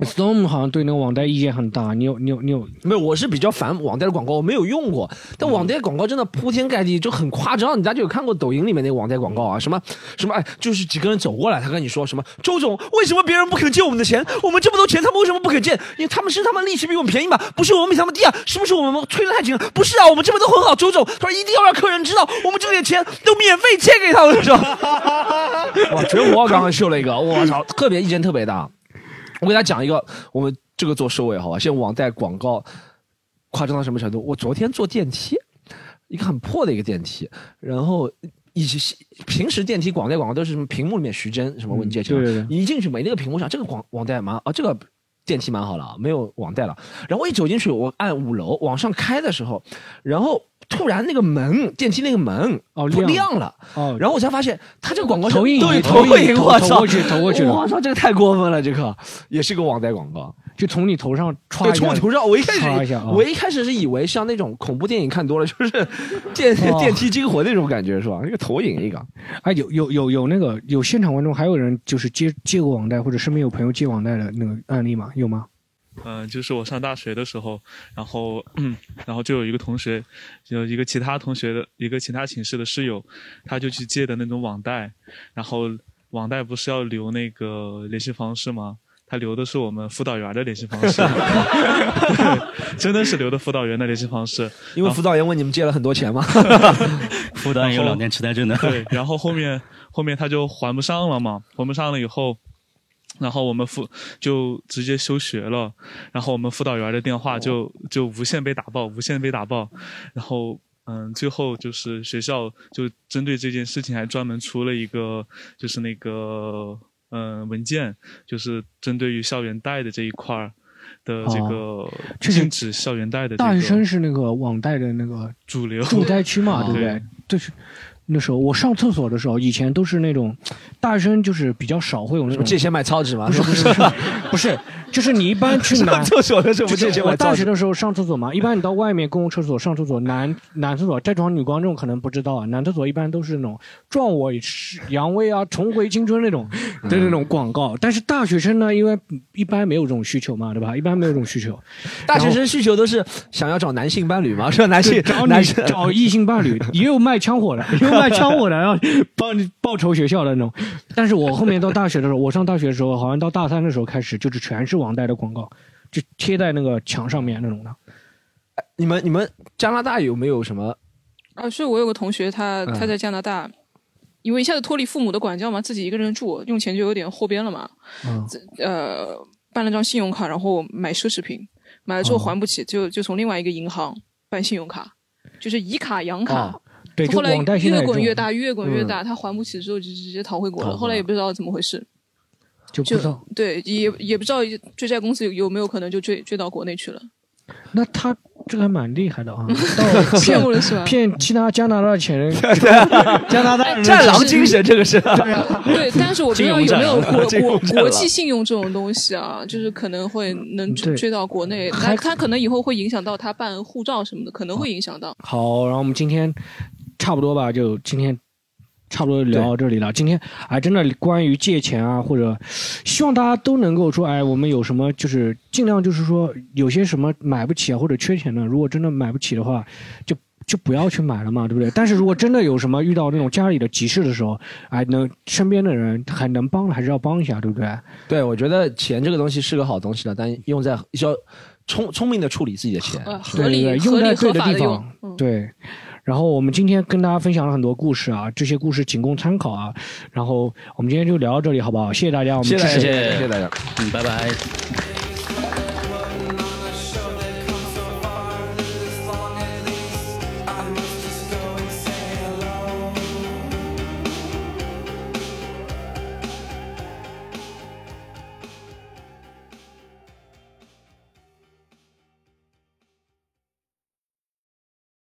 Storm 好像对那个网贷意见很大，你有你有你有没有？我是比较烦网贷的广告，我没有用过。但网贷广告真的铺天盖地，就很夸张。你大家有看过抖音里面那个网贷广告啊？什么什么哎，就是几个人走过来，他跟你说什么？周总，为什么别人不肯借我们的钱？我们这么多钱，他们为什么不肯借？因为他们是他们利息比我们便宜嘛？不是我们比他们低啊？是不是我们催的太紧了？不是啊，我们这边都很好。周总，他说一定要让客人知道，我们这点钱都免费借给他们，是吧？哇，全国刚刚秀了一个，我操，特别意见特别大。我给大家讲一个，我们这个做收尾好吧？现在网贷广告夸张到什么程度？我昨天坐电梯，一个很破的一个电梯，然后以及平时电梯广贷广告都是什么屏幕里面徐峥什么问借钱，嗯对对对一进去没那个屏幕上，这个广网贷蛮啊，这个电梯蛮好了啊，没有网贷了。然后我一走进去，我按五楼往上开的时候，然后突然那个门电梯那个门哦亮亮了，哦，然后我才发现他这个广告投影对投影我操，投过去投过去了我操，这个太过分了，这个也是个网贷广告。就从你头上歘对，从我头上，我一开始一下啊，我一开始是以为像那种恐怖电影看多了，就是 电哦电梯惊魂那种感觉是吧？一个投影一个。哎，有有有有那个有现场观众，还有人就是借借过网贷或者身边有朋友借网贷的那个案例吗？有吗？嗯、就是我上大学的时候，然后嗯，然后就有一个同学，有一个其他同学的一个其他寝室的室友，他就去借的那种网贷，然后网贷不是要留那个联系方式吗？他留的是我们辅导员的联系方式，对真的是留的辅导员的联系方式，因为辅导员问你们借了很多钱吗？辅导员有老年痴呆症的。对，然后后面后面他就还不上了嘛，还不上了以后，然后我们辅就直接休学了，然后我们辅导员的电话就就无限被打爆，无限被打爆，然后。嗯，最后就是学校就针对这件事情还专门出了一个，就是那个嗯文件，就是针对于校园贷的这一块儿的这个禁止校园贷的、这个、大学生是那个网贷的那个主流主贷区嘛，对不对对？就是那时候我上厕所的时候，以前都是那种大学生，就是比较少会有那种借钱买操纸吗？不是不是不是不是，就是你一般去 男厕所的时候我大学的时候上厕所嘛，一般你到外面公共厕所上厕所，男男厕所在场女观众可能不知道啊，男厕所一般都是那种壮我阳威啊、重回青春那种的那种广告，但是大学生呢，因为一般没有这种需求嘛，对吧？一般没有这种需求，大学生需求都是想要找男性伴侣嘛，是吧？男性找男生找异性伴侣，也有卖枪火的，也有卖枪火的，然后帮你报仇学校的那种。但是我后面到大学的时候，我上大学的时候，好像到大三的时候开始，就是全是网贷的广告，就贴在那个墙上面那种的。你们你们加拿大有没有什么？啊，是我有个同学，他嗯他在加拿大，因为一下子脱离父母的管教嘛，自己一个人住，用钱就有点后边了嘛。嗯呃，办了张信用卡，然后买奢侈品，买了之后还不起，就就从另外一个银行办信用卡，就是以卡养卡。哦对后来越滚越大，越滚越嗯大，他还不起之后就直接逃回国了。后来也不知道怎么回事，就就不知道。对，也也不知道追债公司有有没有可能就追追到国内去了。那他这个还蛮厉害的啊，骗我了是吧骗其他加拿大钱人 加拿大战狼精神，这个是。对啊，对，但是我不知道有没有国国国际信用这种东西啊，就是可能会能追到国内，还那他可能以后会影响到他办护照什么的，可能会影响到。好，然后我们今天差不多吧，就今天差不多聊到这里了。今天哎，真的关于借钱啊，或者希望大家都能够说，哎，我们有什么就是尽量就是说有些什么买不起啊，或者缺钱的，如果真的买不起的话，就。就不要去买了嘛，对不对？但是如果真的有什么遇到那种家里的急事的时候，哎，能身边的人还能帮的，还是要帮一下，对不对？对，我觉得钱这个东西是个好东西的，但用在要聪聪明的处理自己的钱，对对对，用在对的地方，对。然后我们今天跟大家分享了很多故事啊，这些故事仅供参考啊。然后我们今天就聊到这里，好不好？谢谢大家，我们谢谢大家支持谢谢谢谢大家，嗯，拜拜。